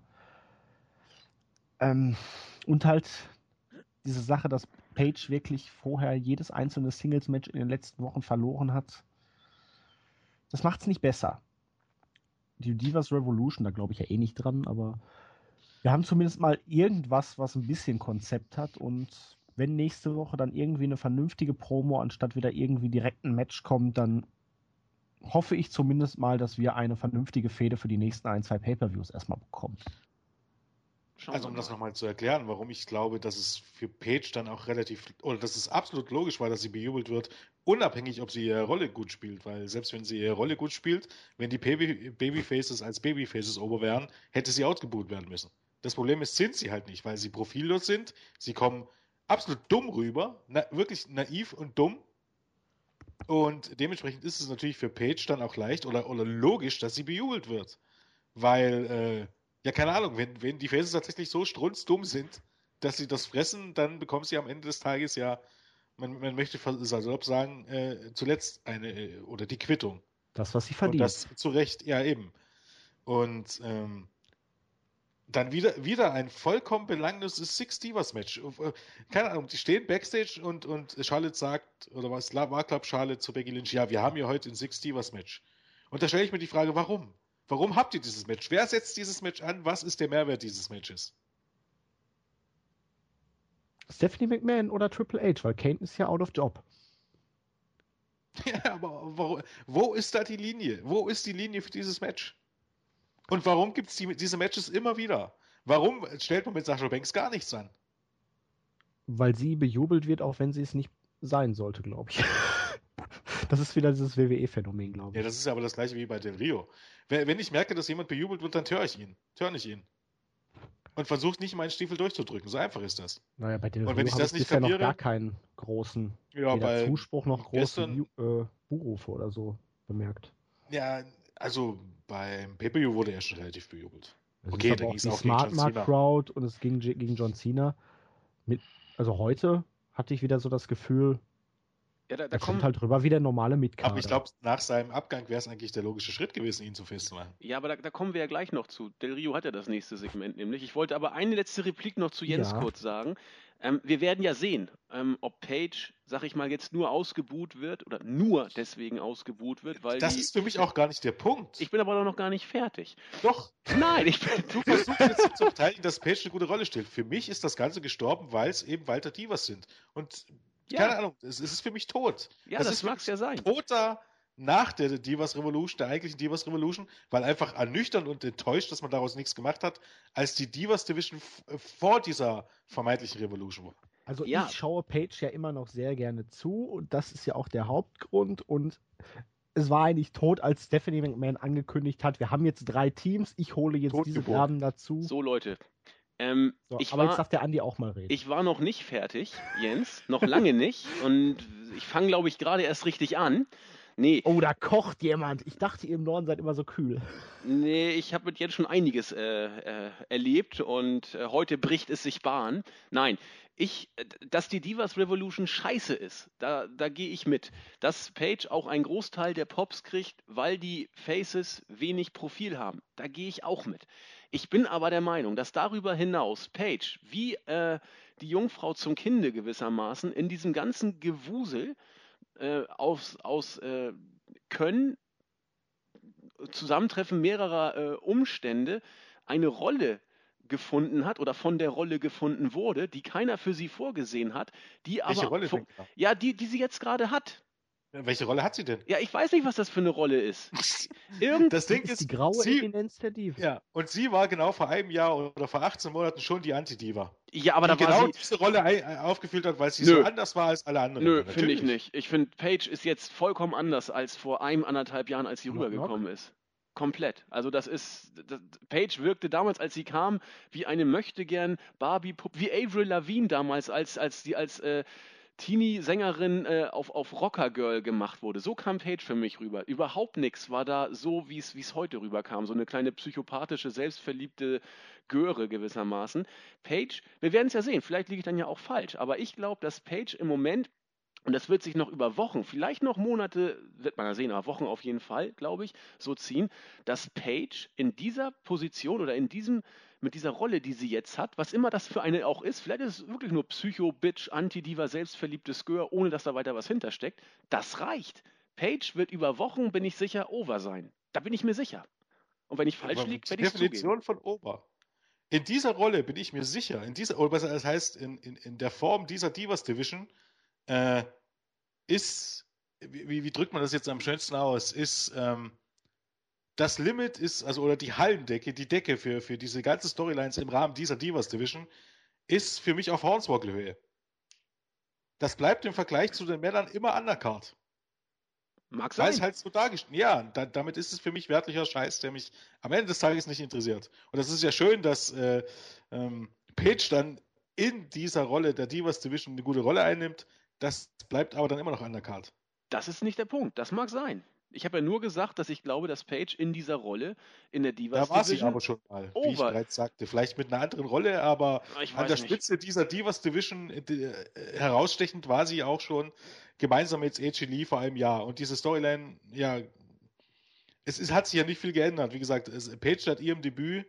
Ähm, und halt diese Sache, dass Page wirklich vorher jedes einzelne Singles-Match in den letzten Wochen verloren hat, das macht es nicht besser. Die Divas Revolution, da glaube ich ja eh nicht dran, aber wir haben zumindest mal irgendwas, was ein bisschen Konzept hat und wenn nächste Woche dann irgendwie eine vernünftige Promo anstatt wieder irgendwie direkt ein Match kommt, dann hoffe ich zumindest mal, dass wir eine vernünftige Fehde für die nächsten ein, zwei Pay-Per-Views erstmal bekommen. Also um das nochmal zu erklären, warum ich glaube, dass es für Paige dann auch relativ, oder dass es absolut logisch war, dass sie bejubelt wird, unabhängig, ob sie ihre Rolle gut spielt, weil selbst wenn sie ihre Rolle gut spielt, wenn die Babyfaces als Babyfaces ober wären, hätte sie outgebucht werden müssen. Das Problem ist, sind sie halt nicht, weil sie profillos sind. Sie kommen absolut dumm rüber, na, wirklich naiv und dumm. Und dementsprechend ist es natürlich für Paige dann auch leicht oder, oder logisch, dass sie bejubelt wird. Weil, äh, ja, keine Ahnung, wenn, wenn die Faces tatsächlich so strunzdumm sind, dass sie das fressen, dann bekommen sie am Ende des Tages ja, man, man möchte salopp sagen, äh, zuletzt eine, äh, oder die Quittung. Das, was sie verdienen. Und das zu Recht, ja eben. Und ähm, dann wieder, wieder ein vollkommen belangloses Six Divas Match. Äh, keine Ahnung, die stehen Backstage und, und Charlotte sagt, oder was war, glaube Charlotte zu Becky Lynch, ja, wir haben ja heute ein Six Divas Match. Und da stelle ich mir die Frage, warum? Warum habt ihr dieses Match? Wer setzt dieses Match an? Was ist der Mehrwert dieses Matches? Stephanie McMahon oder Triple H, weil Kane ist ja out of job. Ja, aber wo, wo ist da die Linie? Wo ist die Linie für dieses Match? Und warum gibt es die, diese Matches immer wieder? Warum stellt man mit Sascha Banks gar nichts an? Weil sie bejubelt wird, auch wenn sie es nicht sein sollte, glaube ich. Das ist wieder dieses WWE-Phänomen, glaube ich. Ja, das ist aber das gleiche wie bei Del Rio. Wenn ich merke, dass jemand bejubelt wird, dann höre ich ihn. Höre ich ihn. Und versuche nicht meinen Stiefel durchdrücken. So einfach ist das. Naja, bei Del Rio Und wenn ich das nicht verliere, noch gar keinen großen ja, bei Zuspruch noch großen äh, Buhrufe oder so bemerkt. Ja, also beim pay wurde er schon relativ bejubelt. Es okay, da ging es auch Smart Mark Crowd und es ging gegen John Cena. Mit, also heute hatte ich wieder so das Gefühl, ja, da, da kommt halt rüber wie der normale Mitkader. Aber ich glaube, nach seinem Abgang wäre es eigentlich der logische Schritt gewesen, ihn zu festmachen. Ja, aber da, da, kommen wir ja gleich noch zu. Del Rio hat ja das nächste Segment nämlich. Ich wollte aber eine letzte Replik noch zu Jens ja. kurz sagen. Ähm, wir werden ja sehen, ähm, ob Page, sag ich mal, jetzt nur ausgebuht wird oder nur deswegen ausgebuht wird, weil. Das die, ist für mich auch gar nicht der Punkt. Ich bin aber noch gar nicht fertig. Doch. Nein, ich bin. Du versuchst jetzt zu verteidigen, dass Page eine gute Rolle spielt. Für mich ist das Ganze gestorben, weil es eben Walter Divas sind. Und ja. Keine Ahnung, es, es, ist für mich tot. Ja, das, das mag es ja sein. Toter nach der Divas Revolution, der eigentlichen Divas Revolution, weil einfach ernüchternd und enttäuscht, dass man daraus nichts gemacht hat, als die Divas Division vor dieser vermeintlichen Revolution war. Also ja. ich schaue Page ja immer noch sehr gerne zu und das ist ja auch der Hauptgrund und es war eigentlich tot, als Stephanie McMahon angekündigt hat, wir haben jetzt drei Teams, ich hole jetzt diese Graben dazu. So Leute, ähm, so, aber war, jetzt darf der Andi auch mal reden. Ich war noch nicht fertig, Jens, noch lange nicht. Und ich fange, glaube ich, gerade erst richtig an. Nee. Oh, da kocht jemand. Ich dachte, ihr im Norden seid immer so kühl. Nee, ich habe mit Jens schon einiges äh, äh, erlebt und äh, heute bricht es sich Bahn. Nein, ich, dass die Divas Revolution scheiße ist, da, da gehe ich mit. Dass Page auch einen Großteil der Pops kriegt, weil die Faces wenig Profil haben, da gehe ich auch mit. Ich bin aber der Meinung, dass darüber hinaus Page, wie äh, die Jungfrau zum Kinde gewissermaßen, in diesem ganzen Gewusel äh, aus, aus äh, Können, Zusammentreffen mehrerer äh, Umstände eine Rolle gefunden hat oder von der Rolle gefunden wurde, die keiner für sie vorgesehen hat, die Welche aber Rolle von, ja, die, die sie jetzt gerade hat. Welche Rolle hat sie denn? Ja, ich weiß nicht, was das für eine Rolle ist. Irgend das Ding ist, die graue sie, Eminenz der Diva. Ja, und sie war genau vor einem Jahr oder vor 18 Monaten schon die Anti-Diva. Ja, aber die da war genau sie... diese Rolle aufgefüllt hat, weil sie Nö. so anders war als alle anderen. Nö, finde ich nicht. Ich finde, Paige ist jetzt vollkommen anders als vor einem, anderthalb Jahren, als sie knock, rübergekommen knock. ist. Komplett. Also das ist, das, Paige wirkte damals, als sie kam, wie eine möchtegern Barbie-Puppe, wie Avril Lavigne damals, als, als die als äh, Teenie-Sängerin äh, auf, auf Rocker-Girl gemacht wurde. So kam Paige für mich rüber. Überhaupt nichts war da so, wie es heute rüberkam. So eine kleine psychopathische, selbstverliebte Göre gewissermaßen. Paige, wir werden es ja sehen, vielleicht liege ich dann ja auch falsch, aber ich glaube, dass Paige im Moment und das wird sich noch über Wochen, vielleicht noch Monate, wird man ja sehen, aber Wochen auf jeden Fall, glaube ich, so ziehen, dass Paige in dieser Position oder in diesem mit dieser Rolle, die sie jetzt hat, was immer das für eine auch ist, vielleicht ist es wirklich nur Psycho-Bitch, Anti-Diva, selbstverliebtes Gör, ohne dass da weiter was hintersteckt, das reicht. Page wird über Wochen, bin ich sicher, over sein. Da bin ich mir sicher. Und wenn ich falsch liege, werde ich es Definition von over. In dieser Rolle bin ich mir sicher, in dieser, oder besser, das heißt, in, in, in der Form dieser Divas Division, äh, ist, wie, wie drückt man das jetzt am schönsten aus, ist, ähm, das Limit ist, also oder die Hallendecke, die Decke für, für diese ganze Storylines im Rahmen dieser Divas Division, ist für mich auf Hornswoggle-Höhe. Das bleibt im Vergleich zu den Männern immer undercard. Mag sein. Weil es halt so dargestellt Ja, da, damit ist es für mich wertlicher Scheiß, der mich am Ende des Tages nicht interessiert. Und das ist ja schön, dass äh, ähm, Page dann in dieser Rolle der Divas Division eine gute Rolle einnimmt. Das bleibt aber dann immer noch undercard. Das ist nicht der Punkt. Das mag sein. Ich habe ja nur gesagt, dass ich glaube, dass Paige in dieser Rolle in der Divas Da war sie aber schon mal, over. wie ich bereits sagte. Vielleicht mit einer anderen Rolle, aber an der nicht. Spitze dieser Divas Division äh, äh, herausstechend war sie auch schon gemeinsam mit AJ Lee vor einem Jahr. Und diese Storyline, ja, es, es hat sich ja nicht viel geändert. Wie gesagt, es, Paige hat ihrem Debüt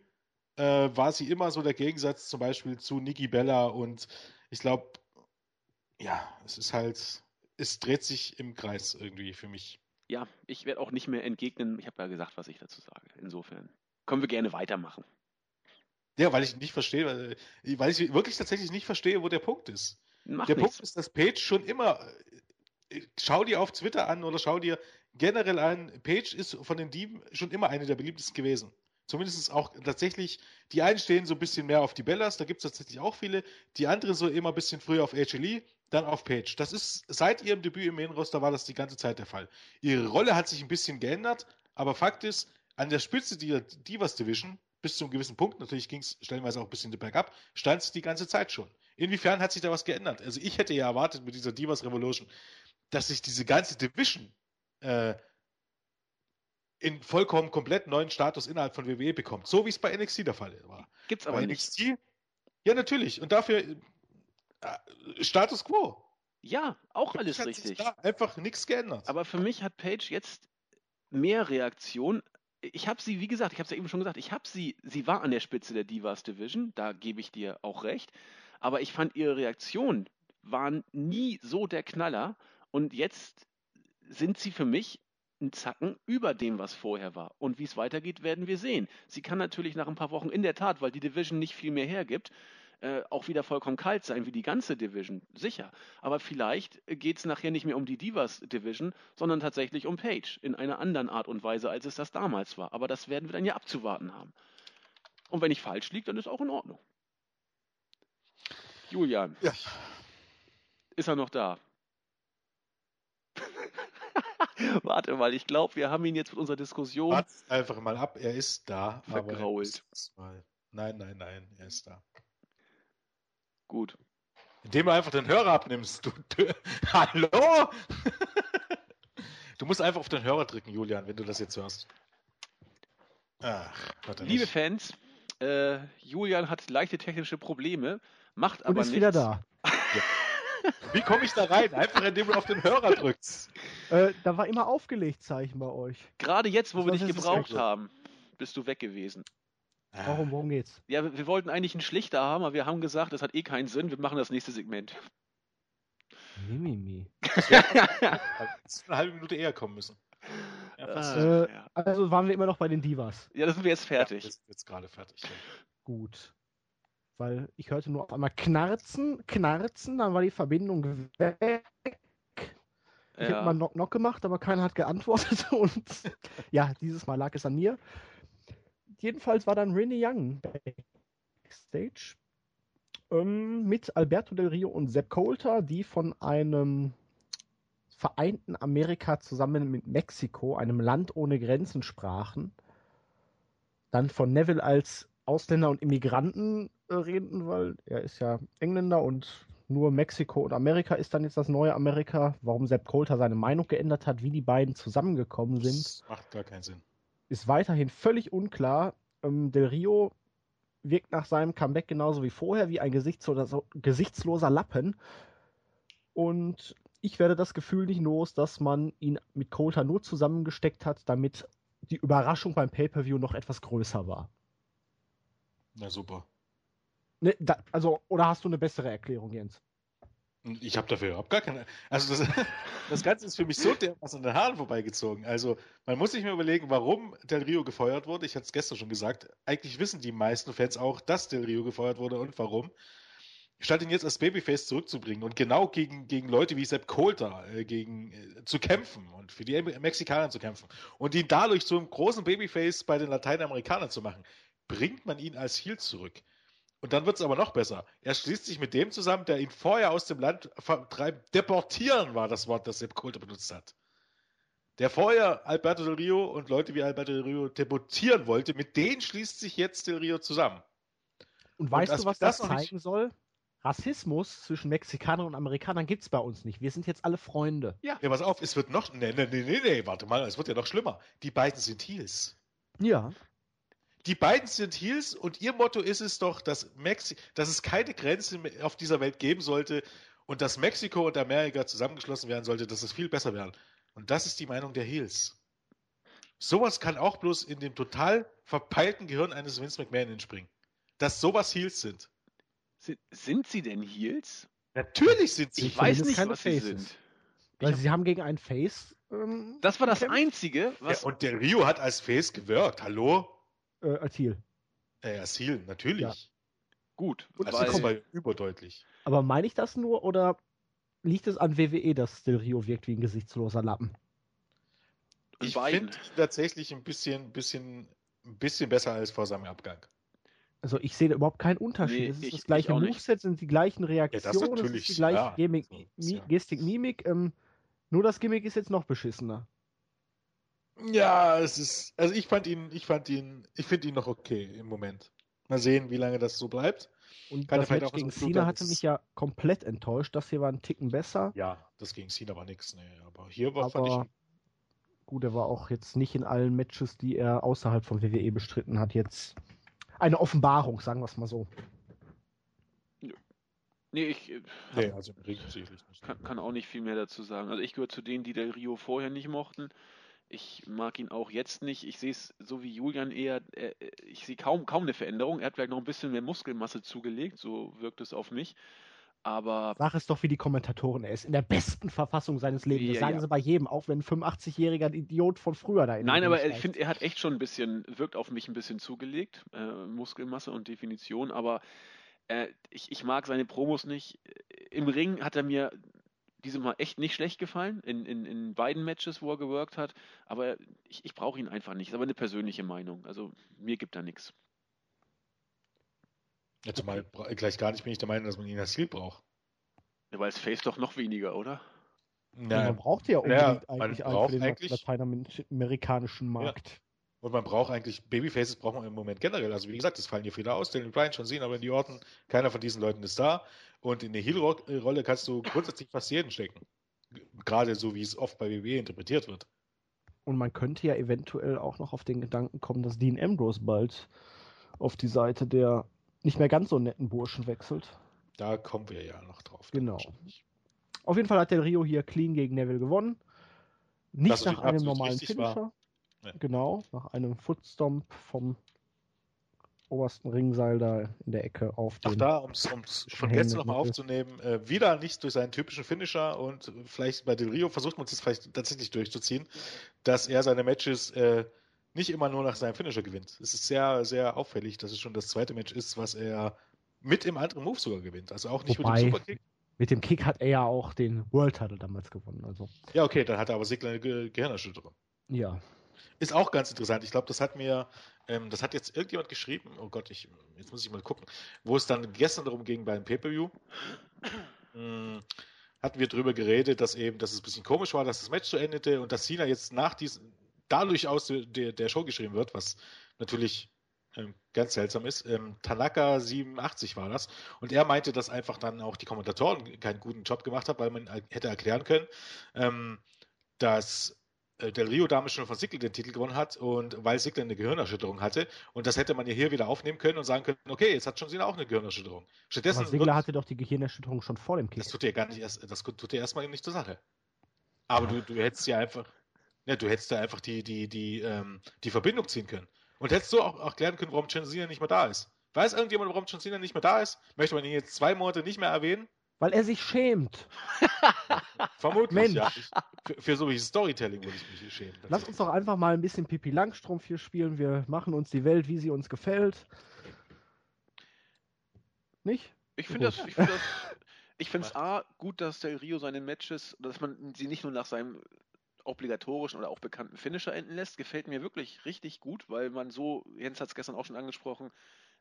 äh, war sie immer so der Gegensatz zum Beispiel zu Nikki Bella und ich glaube, ja, es ist halt, es dreht sich im Kreis irgendwie für mich ja, ich werde auch nicht mehr entgegnen. Ich habe ja gesagt, was ich dazu sage. Insofern können wir gerne weitermachen. Ja, weil ich nicht verstehe, weil, weil ich wirklich tatsächlich nicht verstehe, wo der Punkt ist. Mach der nichts. Punkt ist, dass Page schon immer, äh, schau dir auf Twitter an oder schau dir generell an, Page ist von den Dieben schon immer eine der beliebtesten gewesen. Zumindest auch tatsächlich, die einen stehen so ein bisschen mehr auf die Bellas, da gibt es tatsächlich auch viele. Die anderen so immer ein bisschen früher auf AJ dann auf Page. Das ist seit ihrem Debüt im Main Roster war das die ganze Zeit der Fall. Ihre Rolle hat sich ein bisschen geändert, aber Fakt ist, an der Spitze der Divas Division, bis zu einem gewissen Punkt, natürlich ging es stellenweise auch ein bisschen bergab, stand sie die ganze Zeit schon. Inwiefern hat sich da was geändert? Also ich hätte ja erwartet mit dieser Divas Revolution, dass sich diese ganze Division äh, in vollkommen komplett neuen Status innerhalb von WWE bekommt. So wie es bei NXT der Fall war. Gibt's aber bei nicht. NXT, ja natürlich. Und dafür Status Quo. Ja, auch alles hat richtig. da einfach nichts geändert. Aber für mich hat Paige jetzt mehr Reaktion. Ich habe sie, wie gesagt, ich habe es ja eben schon gesagt, ich habe sie, sie war an der Spitze der Divas Division, da gebe ich dir auch recht. Aber ich fand ihre Reaktionen waren nie so der Knaller. Und jetzt sind sie für mich einen Zacken über dem, was vorher war. Und wie es weitergeht, werden wir sehen. Sie kann natürlich nach ein paar Wochen in der Tat, weil die Division nicht viel mehr hergibt, äh, auch wieder vollkommen kalt sein wie die ganze Division, sicher. Aber vielleicht geht es nachher nicht mehr um die Divas Division, sondern tatsächlich um Page in einer anderen Art und Weise, als es das damals war. Aber das werden wir dann ja abzuwarten haben. Und wenn ich falsch liege, dann ist auch in Ordnung. Julian. Ja. Ist er noch da? Warte mal, ich glaube, wir haben ihn jetzt mit unserer Diskussion. Warte einfach mal ab, er ist da. Vergrault. Nein, nein, nein, er ist da. Gut. Indem du einfach den Hörer abnimmst. Du, du, hallo? du musst einfach auf den Hörer drücken, Julian, wenn du das jetzt hörst. Ach, Liebe nicht. Fans, äh, Julian hat leichte technische Probleme, macht aber Und ist nichts. wieder da. Wie komme ich da rein? Einfach indem du auf den Hörer drückst. Äh, da war immer aufgelegt, Zeichen bei euch. Gerade jetzt, wo das wir dich gebraucht haben, bist du weg gewesen. Warum, worum geht's? Ja, wir, wollten eigentlich einen Schlichter haben, aber wir haben gesagt, das hat eh keinen Sinn, wir machen das nächste Segment. Mimimi. eine halbe Minute eher kommen müssen. Ja, äh, ja. Also waren wir immer noch bei den Divas. Ja, da sind wir jetzt fertig. Ja, wir sind jetzt gerade fertig. Ja. Gut weil ich hörte nur auf einmal knarzen, knarzen, dann war die Verbindung weg. Ich ja. habe mal Knock Knock gemacht, aber keiner hat geantwortet und ja, dieses Mal lag es an mir. Jedenfalls war dann Renee Young backstage ähm, mit Alberto Del Rio und Sepp Coulter, die von einem vereinten Amerika zusammen mit Mexiko, einem Land ohne Grenzen, sprachen. Dann von Neville als Ausländer und Immigranten äh, reden, weil er ist ja Engländer und nur Mexiko und Amerika ist dann jetzt das neue Amerika. Warum Sepp Coulter seine Meinung geändert hat, wie die beiden zusammengekommen sind, das macht gar keinen Sinn. Ist weiterhin völlig unklar. Ähm, Del Rio wirkt nach seinem Comeback genauso wie vorher, wie ein gesichtsloser, gesichtsloser Lappen. Und ich werde das Gefühl nicht los, dass man ihn mit Coulter nur zusammengesteckt hat, damit die Überraschung beim Pay-Per-View noch etwas größer war. Na super. Ne, da, also, oder hast du eine bessere Erklärung, Jens? Ich habe dafür überhaupt gar keine. Also das, das Ganze ist für mich so dermaßen an den Haaren vorbeigezogen. Also man muss sich mir überlegen, warum Del Rio gefeuert wurde. Ich hatte es gestern schon gesagt. Eigentlich wissen die meisten Fans auch, dass Del Rio gefeuert wurde und warum. Statt ihn jetzt als Babyface zurückzubringen und genau gegen, gegen Leute wie Sepp Coulter äh, gegen, äh, zu kämpfen und für die Mexikaner zu kämpfen und ihn dadurch zu einem großen Babyface bei den Lateinamerikanern zu machen, bringt man ihn als Heel zurück. Und dann wird es aber noch besser. Er schließt sich mit dem zusammen, der ihn vorher aus dem Land vertreibt. Deportieren war das Wort, das Sepp Coulter benutzt hat. Der vorher Alberto Del Rio und Leute wie Alberto Del Rio deportieren wollte, mit denen schließt sich jetzt Del Rio zusammen. Und weißt und du, was das, das zeigen soll? Rassismus zwischen Mexikanern und Amerikanern gibt es bei uns nicht. Wir sind jetzt alle Freunde. Ja. ja, pass auf, es wird noch. Nee, nee, nee, nee, warte mal, es wird ja noch schlimmer. Die beiden sind Heels. Ja die beiden sind Heels und ihr Motto ist es doch, dass, Mexi dass es keine Grenze auf dieser Welt geben sollte und dass Mexiko und Amerika zusammengeschlossen werden sollte, dass es viel besser wäre. Und das ist die Meinung der Heels. Sowas kann auch bloß in dem total verpeilten Gehirn eines Vince McMahon entspringen. Dass sowas Heels sind. Sind, sind sie denn Heels? Natürlich sind sie. Ich, ich weiß nicht, was Faces. sie sind. Weil sie haben gegen einen Face. Ähm, das war das. Einzige. Was ja, und der Rio hat als Face gewirkt. Hallo? Äh, als Heal. Äh, als Heal, natürlich. Ja. Gut. Und also weil, überdeutlich. Aber meine ich das nur oder liegt es an WWE, dass Del Rio wirkt wie ein gesichtsloser Lappen? Ich finde tatsächlich ein bisschen, bisschen ein bisschen besser als vor seinem Abgang. Also ich sehe da überhaupt keinen Unterschied. Nee, es ist ich, das gleiche Moveset, sind die gleichen Reaktionen, ja, es ist die gleiche ja, Gestik, Mimik. Ähm, nur das Gimmick ist jetzt noch beschissener. Ja, es ist. Also ich fand ihn, ich fand ihn, ich finde ihn noch okay im Moment. Mal sehen, wie lange das so bleibt. Und Kann das Match gegen Cena hatte mich ja komplett enttäuscht. Das hier war ein Ticken besser. Ja, das gegen Cena war nichts, nee. Aber hier war aber, fand ich. Gut, er war auch jetzt nicht in allen Matches, die er außerhalb von WWE bestritten hat, jetzt eine Offenbarung, sagen wir es mal so. Nee, ich äh, nee, also kann, kann, auch nicht viel mehr dazu sagen. Also ich gehöre zu denen, die Del Rio vorher nicht mochten. Ich mag ihn auch jetzt nicht. Ich sehe es so wie Julian eher, äh, ich sehe kaum, kaum eine Veränderung. Er hat vielleicht noch ein bisschen mehr Muskelmasse zugelegt, so wirkt es auf mich. Aber. Sag es doch wie die Kommentatoren, er ist in der besten Verfassung seines Lebens. Ja, das sagen ja. sie bei jedem, auch wenn ein 85-jähriger Idiot von früher da ist. Nein, aber ich finde, er hat echt schon ein bisschen, wirkt auf mich ein bisschen zugelegt, äh, Muskelmasse und Definition, aber äh, ich, ich mag seine Promos nicht. Im Ring hat er mir diesmal echt nicht schlecht gefallen, in, in, in beiden Matches, wo er geworkt hat, aber ich, ich brauche ihn einfach nicht. Das ist aber eine persönliche Meinung. Also mir gibt er nichts. Ja, zumal gleich gar nicht bin ich der Meinung, dass man ihn als Ziel braucht. Ja, weil es Face doch noch weniger, oder? Ja, man braucht ja unbedingt ja, eigentlich einen für den eigentlich, lateinamerikanischen Markt. Und man braucht eigentlich, Babyfaces braucht man im Moment generell. Also wie gesagt, es fallen hier viele aus, den Bryan schon sehen, aber in die Orten, keiner von diesen Leuten ist da. Und in der Heel-Rolle kannst du grundsätzlich fast jeden stecken. Gerade so, wie es oft bei WWE interpretiert wird. Und man könnte ja eventuell auch noch auf den Gedanken kommen, dass Dean Ambrose bald auf die Seite der nicht mehr ganz so netten Burschen wechselt. Da kommen wir ja noch drauf. Genau. Auf jeden Fall hat der Rio hier clean gegen Neville gewonnen. Nicht nach einem normalen Finisher. Ja. Genau, nach einem Footstomp vom obersten Ringseil da in der Ecke auf. Ach da, um es von gestern nochmal aufzunehmen, äh, wieder nicht durch seinen typischen Finisher und vielleicht bei Del Rio versucht man es jetzt vielleicht tatsächlich durchzuziehen, dass er seine Matches äh, nicht immer nur nach seinem Finisher gewinnt. Es ist sehr, sehr auffällig, dass es schon das zweite Match ist, was er mit im anderen Move sogar gewinnt. Also auch nicht Wobei, mit dem Superkick. Mit dem Kick hat er ja auch den World Title damals gewonnen. Also. Ja, okay, dann hat er aber Sigler eine Ge Gehirnerschütterung. Ja. Ist auch ganz interessant. Ich glaube, das hat mir, ähm, das hat jetzt irgendjemand geschrieben. Oh Gott, ich, jetzt muss ich mal gucken. Wo es dann gestern darum ging beim Pay-Per-View. Hm, hatten wir darüber geredet, dass eben, dass es ein bisschen komisch war, dass das Match zu endete und dass Cena jetzt nach diesem, dadurch aus der, der Show geschrieben wird, was natürlich ähm, ganz seltsam ist. Ähm, Tanaka 87 war das. Und er meinte, dass einfach dann auch die Kommentatoren keinen guten Job gemacht haben, weil man hätte erklären können, ähm, dass äh, Del Rio damals schon von Sigler den Titel gewonnen hat und weil Sigler eine Gehirnerschütterung hatte. Und das hätte man ja hier wieder aufnehmen können und sagen können, okay, jetzt hat schon Sigler auch eine Gehirnerschütterung. Stattdessen Aber Sigler hatte doch die Gehirnerschütterung schon vor dem Kick. Das tut dir gar nicht erst, das tut dir erstmal nicht zur Sache. Aber du, du hättest ja einfach, ja, du hättest da einfach die, die, die, ähm, die Verbindung ziehen können. Und hättest du auch, auch klären können, warum John Cena nicht mehr da ist. Weiß irgendjemand, warum John Cena nicht mehr da ist? Möchte man ihn jetzt zwei Monate nicht mehr erwähnen? Weil er sich schämt. Vermutlich, Mensch. ja. Ich, für, für so wie Storytelling würde ich mich schämen. Lass uns doch einfach mal ein bisschen Pipi Langstrumpf hier spielen. Wir machen uns die Welt, wie sie uns gefällt. Nicht? Ich finde das, ich finde das, ich finde es A, gut, dass Del Rio seine Matches, dass man sie nicht nur nach seinem obligatorischen oder auch bekannten Finisher enden lässt, gefällt mir wirklich richtig gut, weil man so, Jens hat es gestern auch schon angesprochen,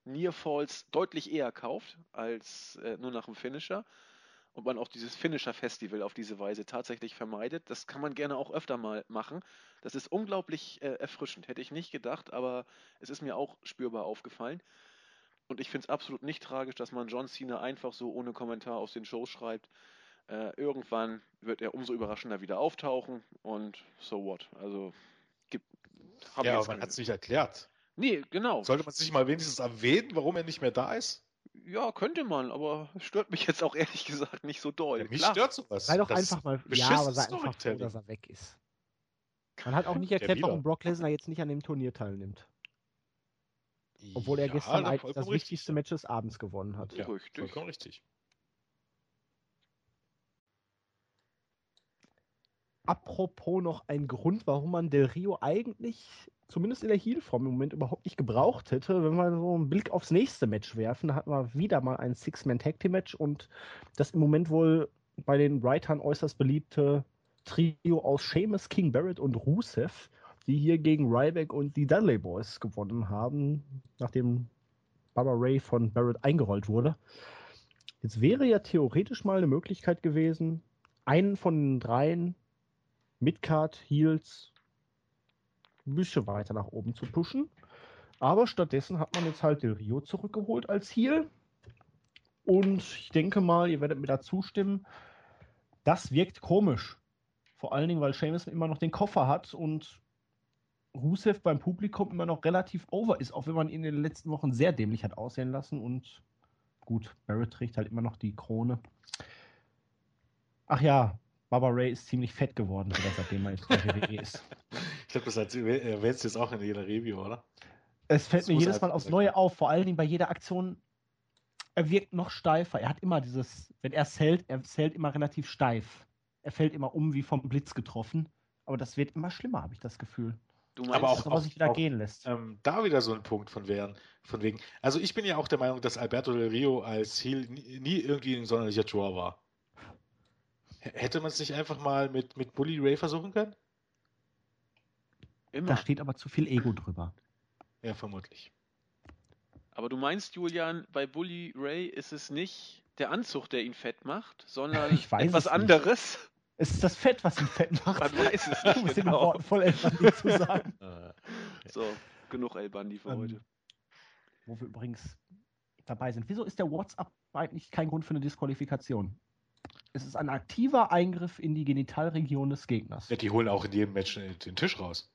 Near Falls deutlich eher kauft als äh, nur nach dem Finisher und man auch dieses Finisher-Festival auf diese Weise tatsächlich vermeidet. Das kann man gerne auch öfter mal machen. Das ist unglaublich äh, erfrischend, hätte ich nicht gedacht, aber es ist mir auch spürbar aufgefallen. Und ich finde es absolut nicht tragisch, dass man John Cena einfach so ohne Kommentar aus den Shows schreibt. Äh, irgendwann wird er umso überraschender wieder auftauchen und so what. Also gibt. Ja, aber man hat es nicht erklärt. Nee, genau. Sollte man sich mal wenigstens erwähnen, warum er nicht mehr da ist? Ja, könnte man, aber es stört mich jetzt auch ehrlich gesagt nicht so doll. Ja, mich Klar. stört sowas. Sei doch das einfach mal, ja, aber sei einfach froh, dass er weg ist. Man hat auch nicht erklärt, warum Brock Lesnar jetzt nicht an dem Turnier teilnimmt. Obwohl er ja, gestern eigentlich das wichtigste Match des Abends gewonnen hat. Ja, richtig. vollkommen richtig. Apropos noch ein Grund, warum man Del Rio eigentlich zumindest in der Heal-Form im Moment überhaupt nicht gebraucht hätte. Wenn wir so einen Blick aufs nächste Match werfen, da hatten wir wieder mal ein Six-Man-Tag-Team-Match und das im Moment wohl bei den Writern äußerst beliebte Trio aus Seamus, King Barrett und Rusev die hier gegen Ryback und die Dudley Boys gewonnen haben, nachdem Baba Ray von Barrett eingerollt wurde. Jetzt wäre ja theoretisch mal eine Möglichkeit gewesen, einen von den dreien Midcard Heels ein bisschen weiter nach oben zu pushen. Aber stattdessen hat man jetzt halt Del Rio zurückgeholt als Heel. Und ich denke mal, ihr werdet mir da zustimmen, das wirkt komisch. Vor allen Dingen, weil Seamus immer noch den Koffer hat und Rusev beim Publikum immer noch relativ over ist, auch wenn man ihn in den letzten Wochen sehr dämlich hat aussehen lassen. Und gut, Barrett trägt halt immer noch die Krone. Ach ja, Baba Ray ist ziemlich fett geworden, seitdem er jetzt bei WWE ist. Ich glaube, das erwähnst du jetzt auch in jeder Review, oder? Es fällt das mir jedes Mal aufs Neue auf, vor allen Dingen bei jeder Aktion. Er wirkt noch steifer. Er hat immer dieses, wenn er zählt, er zählt immer relativ steif. Er fällt immer um wie vom Blitz getroffen. Aber das wird immer schlimmer, habe ich das Gefühl. Du meinst, aber auch, auch sich wieder auch, gehen lässt. Ähm, da wieder so ein Punkt von, wären, von wegen. Also ich bin ja auch der Meinung, dass Alberto Del Rio als Heel nie, nie irgendwie ein sonderlicher Draw war. Hätte man es nicht einfach mal mit, mit Bully Ray versuchen können? Immer. Da steht aber zu viel Ego drüber. Ja, vermutlich. Aber du meinst, Julian, bei Bully Ray ist es nicht der Anzug, der ihn fett macht, sondern etwas anderes? Es ist das Fett, was ihn fett macht. Man weiß es nicht. Du musst genau. den Worten voll El Bandi zu sagen. so, genug El Bandi für ähm, heute. Wo wir übrigens dabei sind. Wieso ist der WhatsApp eigentlich kein Grund für eine Disqualifikation? Es ist ein aktiver Eingriff in die Genitalregion des Gegners. Ja, die holen auch in jedem Match den Tisch raus.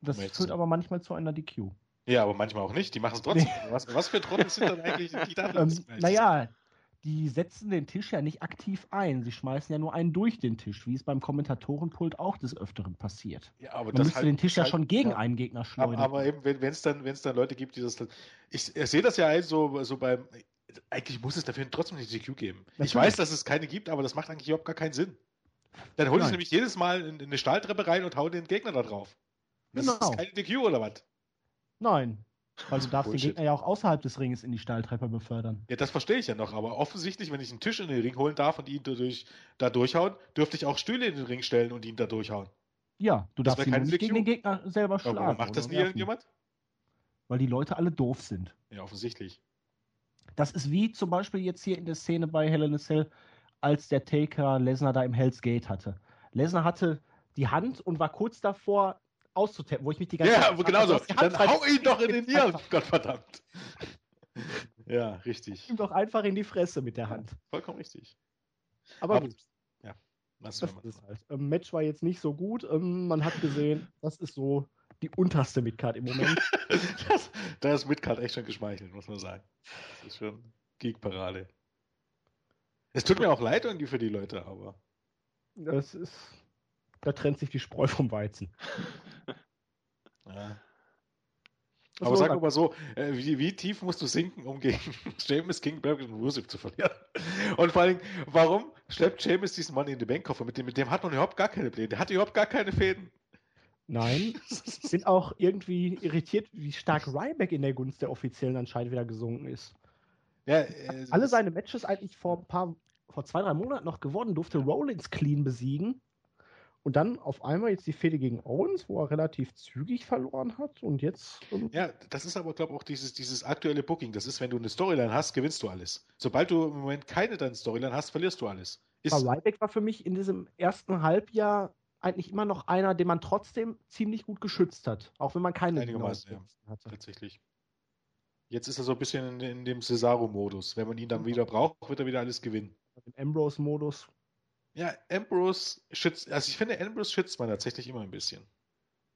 Das führt aber manchmal zu einer DQ. Ja, aber manchmal auch nicht. Die machen es trotzdem. Nee. Was, was, für Trottel sind dann eigentlich die da? ähm, Naja, die setzen den Tisch ja nicht aktiv ein. Sie schmeißen ja nur einen durch den Tisch, wie es beim Kommentatorenpult auch des Öfteren passiert. Ja, aber Man das müsste halt, den Tisch halt, ja schon gegen ja, einen Gegner schleudern. Aber, aber eben, wenn es dann, dann Leute gibt, die das. Ich, ich sehe das ja so, so beim. Eigentlich muss es dafür trotzdem eine GQ geben. Natürlich. Ich weiß, dass es keine gibt, aber das macht eigentlich überhaupt gar keinen Sinn. Dann hole ich nämlich jedes Mal in, in eine Stahltreppe rein und hau den Gegner da drauf. Das genau. ist keine DQ oder was? Nein. Weil du darfst Bullshit. den Gegner ja auch außerhalb des Ringes in die Stahltreppe befördern. Ja, das verstehe ich ja noch, aber offensichtlich, wenn ich einen Tisch in den Ring holen darf und ihn dadurch, da durchhauen, dürfte ich auch Stühle in den Ring stellen und ihn da durchhauen. Ja, du das darfst ihn nicht gegen den Gegner selber schlagen. Warum macht das nie irgendjemand? Weil die Leute alle doof sind. Ja, offensichtlich. Das ist wie zum Beispiel jetzt hier in der Szene bei Hell in a Cell, als der Taker Lesnar da im Hell's Gate hatte. Lesnar hatte die Hand und war kurz davor, auszutappen, wo ich mich die ganze ja, Zeit. Ja, genau so. Dann hau ihn doch in den Hirn, Gottverdammt. ja, richtig. Ihm doch einfach in die Fresse mit der Hand. Vollkommen richtig. Aber, Aber gut. Ja, das ist halt. Ähm, Match war jetzt nicht so gut. Ähm, man hat gesehen, das ist so die unterste Midcard im Moment. das, da ist Midcard echt schon geschmeichelt, muss man sagen. Das ist schon Geekparade. Es tut mir auch leid irgendwie für die Leute, aber. Das ist da trennt sich die Spreu vom Weizen. Ja. Aber sag mal so, äh, wie, wie, tief musst du sinken, um gegen James King, Berg und Rusev zu verlieren? Und vor allem, warum schleppt James diesen Mann in den Bankkoffer? Mit dem, mit dem hat man überhaupt gar keine Pläne. Der hat überhaupt gar keine Fäden. Nein, bin auch irgendwie irritiert, wie stark Ryback in der Gunst der Offiziellen anscheinend wieder gesunken ist. Ja, äh, Alle seine Matches eigentlich vor ein paar, vor zwei, drei Monaten noch gewonnen, durfte Rollins clean besiegen. Und dann auf einmal jetzt die Fehde gegen Owens, wo er relativ zügig verloren hat. Und jetzt. ja, das ist aber, glaube ich, auch dieses, dieses aktuelle Booking. Das ist, wenn du eine Storyline hast, gewinnst du alles. Sobald du im Moment keine deine Storyline hast, verlierst du alles. Ist aber Ryback war für mich in diesem ersten Halbjahr eigentlich immer noch einer, den man trotzdem ziemlich gut geschützt hat. Auch wenn man keine Einigermaßen, ja, hatte. Tatsächlich. Jetzt ist er so ein bisschen in, in dem Cesaro-Modus. Wenn man ihn dann wieder braucht, wird er wieder alles gewinnen. Im Ambrose-Modus ja, Ambrose schützt, also ich finde, Ambrose schützt man tatsächlich immer ein bisschen.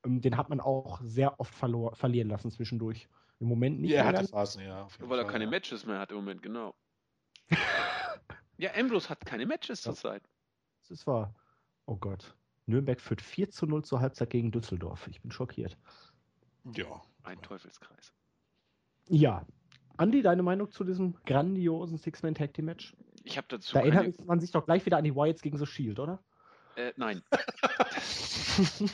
Ähm, den hat man auch sehr oft verlor, verlieren lassen zwischendurch. Im Moment nicht. Ja, er hatte Phasen, ja. Weil Fall, er keine ja. Matches mehr hat im Moment, genau. ja, Ambrose hat keine Matches ja. zurzeit. Das ist wahr. Oh Gott. Nürnberg führt 4 zu 0 zur Halbzeit gegen Düsseldorf. Ich bin schockiert. Ja. Ein Teufelskreis. Ja. Andi, deine Meinung zu diesem grandiosen Six-Man-Tag-Team-Match? Ich habe dazu. Da erinnert man sich doch gleich wieder an die Wyatts gegen The Shield, oder? Äh, nein.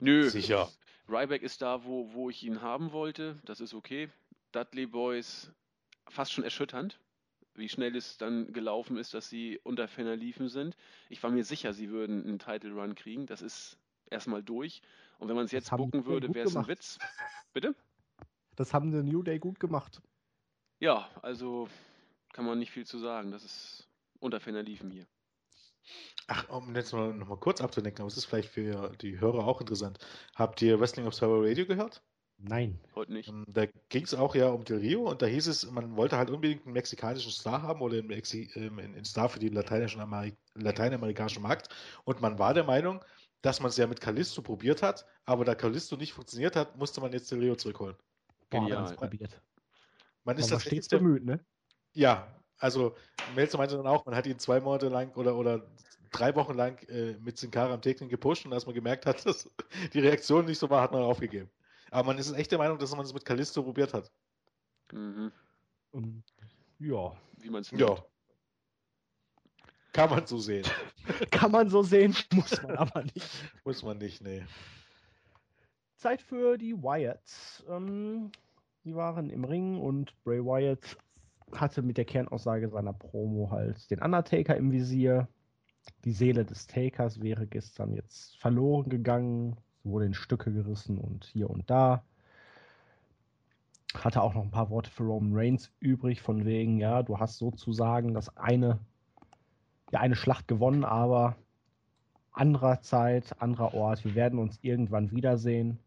Nö. Sicher. Ryback ist da, wo, wo ich ihn haben wollte. Das ist okay. Dudley Boys fast schon erschütternd, wie schnell es dann gelaufen ist, dass sie unter Fenner liefen sind. Ich war mir sicher, sie würden einen Title Run kriegen. Das ist erstmal durch. Und wenn man es jetzt bucken würde, wäre es ein Witz. Bitte? Das haben die New Day gut gemacht. Ja, also kann man nicht viel zu sagen. Das ist unter ferner Liefen hier. Ach, um jetzt mal, noch mal kurz abzudenken, aber es ist vielleicht für die Hörer auch interessant. Habt ihr Wrestling Observer Radio gehört? Nein. Heute nicht. Ähm, da ging es auch ja um Del Rio und da hieß es, man wollte halt unbedingt einen mexikanischen Star haben oder einen, Mexi ähm, einen Star für den lateinischen Ameri lateinamerikanischen Markt und man war der Meinung, dass man es ja mit Callisto probiert hat, aber da Callisto nicht funktioniert hat, musste man jetzt Del Rio zurückholen. Genial. probiert. Man ist das stets bemüht, ne? Ja, also Melzer meinte dann auch, man hat ihn zwei Monate lang oder, oder drei Wochen lang äh, mit Sin Cara am Technik gepusht und als man gemerkt hat, dass die Reaktion nicht so war, hat man aufgegeben. Aber man ist echt der Meinung, dass man es mit Callisto probiert hat. Mhm. Um, ja. Wie man es Ja. Kann man so sehen. Kann man so sehen, muss man aber nicht. Muss man nicht, nee. Zeit für die Wyatts. Ähm, die waren im Ring und Bray Wyatt hatte mit der Kernaussage seiner Promo halt den Undertaker im Visier. Die Seele des Takers wäre gestern jetzt verloren gegangen wurde in Stücke gerissen und hier und da. Hatte auch noch ein paar Worte für Roman Reigns übrig, von wegen, ja, du hast sozusagen das eine, ja, eine Schlacht gewonnen, aber anderer Zeit, anderer Ort, wir werden uns irgendwann wiedersehen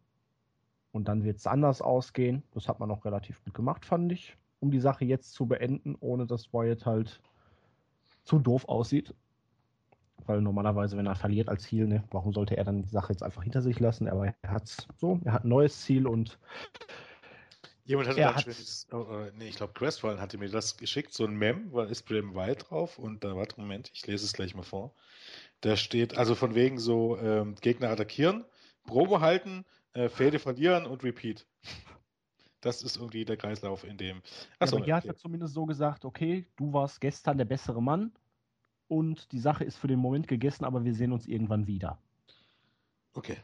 und dann wird es anders ausgehen. Das hat man auch relativ gut gemacht, fand ich, um die Sache jetzt zu beenden, ohne dass Wyatt halt zu doof aussieht weil normalerweise, wenn er verliert als Ziel, ne, warum sollte er dann die Sache jetzt einfach hinter sich lassen? Aber er hat so, er hat ein neues Ziel und Jemand hatte er hat, schönes, oh, oh, nee, ich glaube, Crestfallen hatte mir das geschickt, so ein Mem, war ist Bram White drauf und da, warte, Moment, ich lese es gleich mal vor. Da steht, also von wegen so, ähm, Gegner attackieren, Probe halten, äh, Fäde verlieren und Repeat. Das ist irgendwie der Kreislauf in dem. Achso, ja, aber hier okay. hat zumindest so gesagt, okay, du warst gestern der bessere Mann, und die Sache ist für den Moment gegessen, aber wir sehen uns irgendwann wieder. Okay.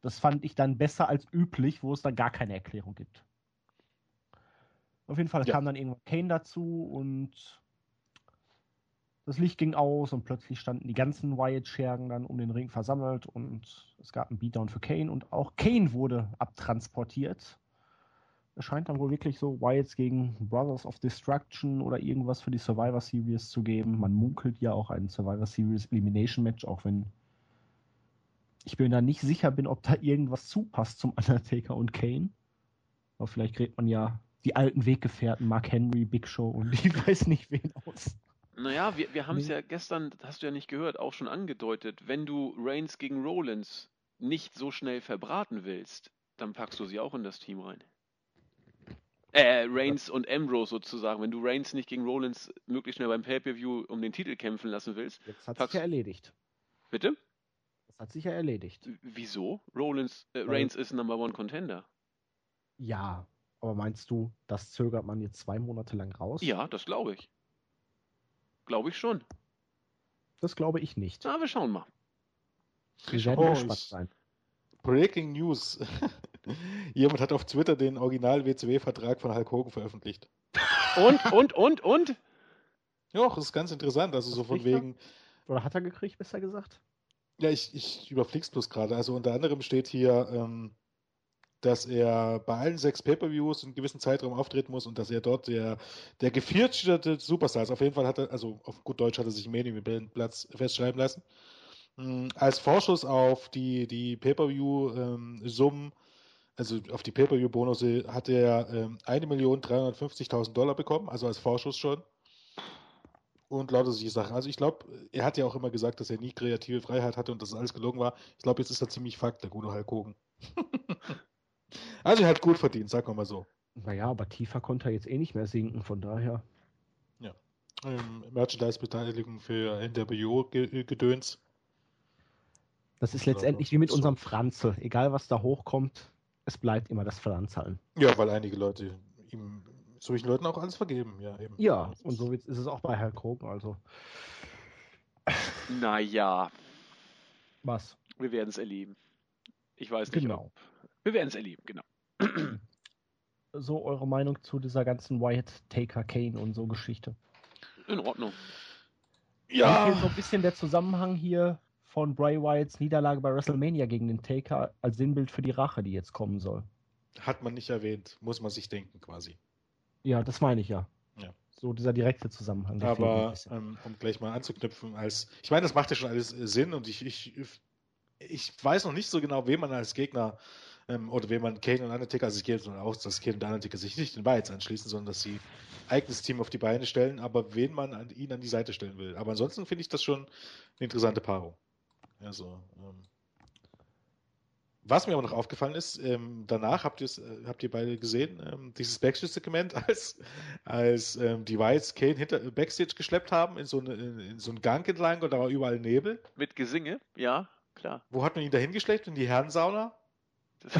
Das fand ich dann besser als üblich, wo es dann gar keine Erklärung gibt. Auf jeden Fall ja. kam dann irgendwann Kane dazu und das Licht ging aus und plötzlich standen die ganzen Wyatt-Schergen dann um den Ring versammelt und es gab einen Beatdown für Kane und auch Kane wurde abtransportiert. Es scheint dann wohl wirklich so Wilds gegen Brothers of Destruction oder irgendwas für die Survivor Series zu geben. Man munkelt ja auch ein Survivor Series Elimination Match, auch wenn ich mir da nicht sicher bin, ob da irgendwas zupasst zum Undertaker und Kane. Aber vielleicht kriegt man ja die alten Weggefährten, Mark Henry, Big Show und ich weiß nicht wen aus. Naja, wir, wir haben es nee. ja gestern, das hast du ja nicht gehört, auch schon angedeutet. Wenn du Reigns gegen Rollins nicht so schnell verbraten willst, dann packst du sie auch in das Team rein. Äh, Reigns und Ambrose sozusagen. Wenn du Reigns nicht gegen Rollins möglichst schnell beim Pay-Per-View um den Titel kämpfen lassen willst. Jetzt hat sich ja erledigt. Bitte? Das hat sich ja erledigt. Wieso? Rollins, äh, Reigns ist Number One Contender. Ja, aber meinst du, das zögert man jetzt zwei Monate lang raus? Ja, das glaube ich. Glaube ich schon. Das glaube ich nicht. Na, wir schauen mal. Wir werden oh, gespannt sein. Breaking News. Jemand hat auf Twitter den Original-WCW-Vertrag von Hulk Hogan veröffentlicht. Und, und, und, und? Ja, das ist ganz interessant. Also Was so von wegen. Oder hat er gekriegt, besser gesagt? Ja, ich, ich überflieg's bloß gerade. Also unter anderem steht hier, ähm, dass er bei allen sechs Pay-Per-Views einen gewissen Zeitraum auftreten muss und dass er dort der, der gefeaturete Superstar ist. Auf jeden Fall hat er, also auf gut Deutsch hat er sich im Platz festschreiben lassen. Hm, als Vorschuss auf die, die Pay-Per-View-Summen, ähm, also auf die Pay-Per-View-Bonus, hat er ähm, 1.350.000 Dollar bekommen, also als Vorschuss schon. Und lauter solche Sachen. Also ich glaube, er hat ja auch immer gesagt, dass er nie kreative Freiheit hatte und dass alles gelogen war. Ich glaube, jetzt ist er ziemlich Fakt, der gute Hulk Hogan. also er hat gut verdient, sagen wir mal so. Naja, aber tiefer konnte er jetzt eh nicht mehr sinken, von daher. Ja. Ähm, Merchandise-Beteiligung für NWO-Gedöns. Das ist letztendlich wie mit unserem Franzl. Egal was da hochkommt, es bleibt immer das Franzallen. Ja, weil einige Leute ihm solchen Leuten auch alles vergeben. Ja, eben. ja und so ist es auch bei Herrn Krogen. Also. Naja. Was? Wir werden es erleben. Ich weiß nicht. Genau. Ob... Wir werden es erleben, genau. So eure Meinung zu dieser ganzen Wyatt Taker Kane und so Geschichte? In Ordnung. Ja. So ein bisschen der Zusammenhang hier von Bray Wyatts Niederlage bei WrestleMania gegen den Taker als Sinnbild für die Rache, die jetzt kommen soll. Hat man nicht erwähnt, muss man sich denken quasi. Ja, das meine ich ja. Ja. So dieser direkte Zusammenhang. Aber ähm, um gleich mal anzuknüpfen, als ich meine, das macht ja schon alles äh, Sinn und ich, ich, ich weiß noch nicht so genau, wen man als Gegner ähm, oder wen man Kane und Undertaker, also ich gehe davon aus, dass Kane und Undertaker sich nicht den Bites anschließen, sondern dass sie eigenes Team auf die Beine stellen, aber wen man an ihn an die Seite stellen will. Aber ansonsten finde ich das schon eine interessante Paarung. Also, ähm, was mir aber noch aufgefallen ist, ähm, danach habt, äh, habt ihr beide gesehen, ähm, dieses Backstage-Segment, als, als ähm, die Whites Kane hinter Backstage geschleppt haben, in so, eine, in so einen Gang entlang und da war überall Nebel. Mit Gesinge, ja, klar. Wo hat man ihn da hingeschleppt? In die Herrensauna?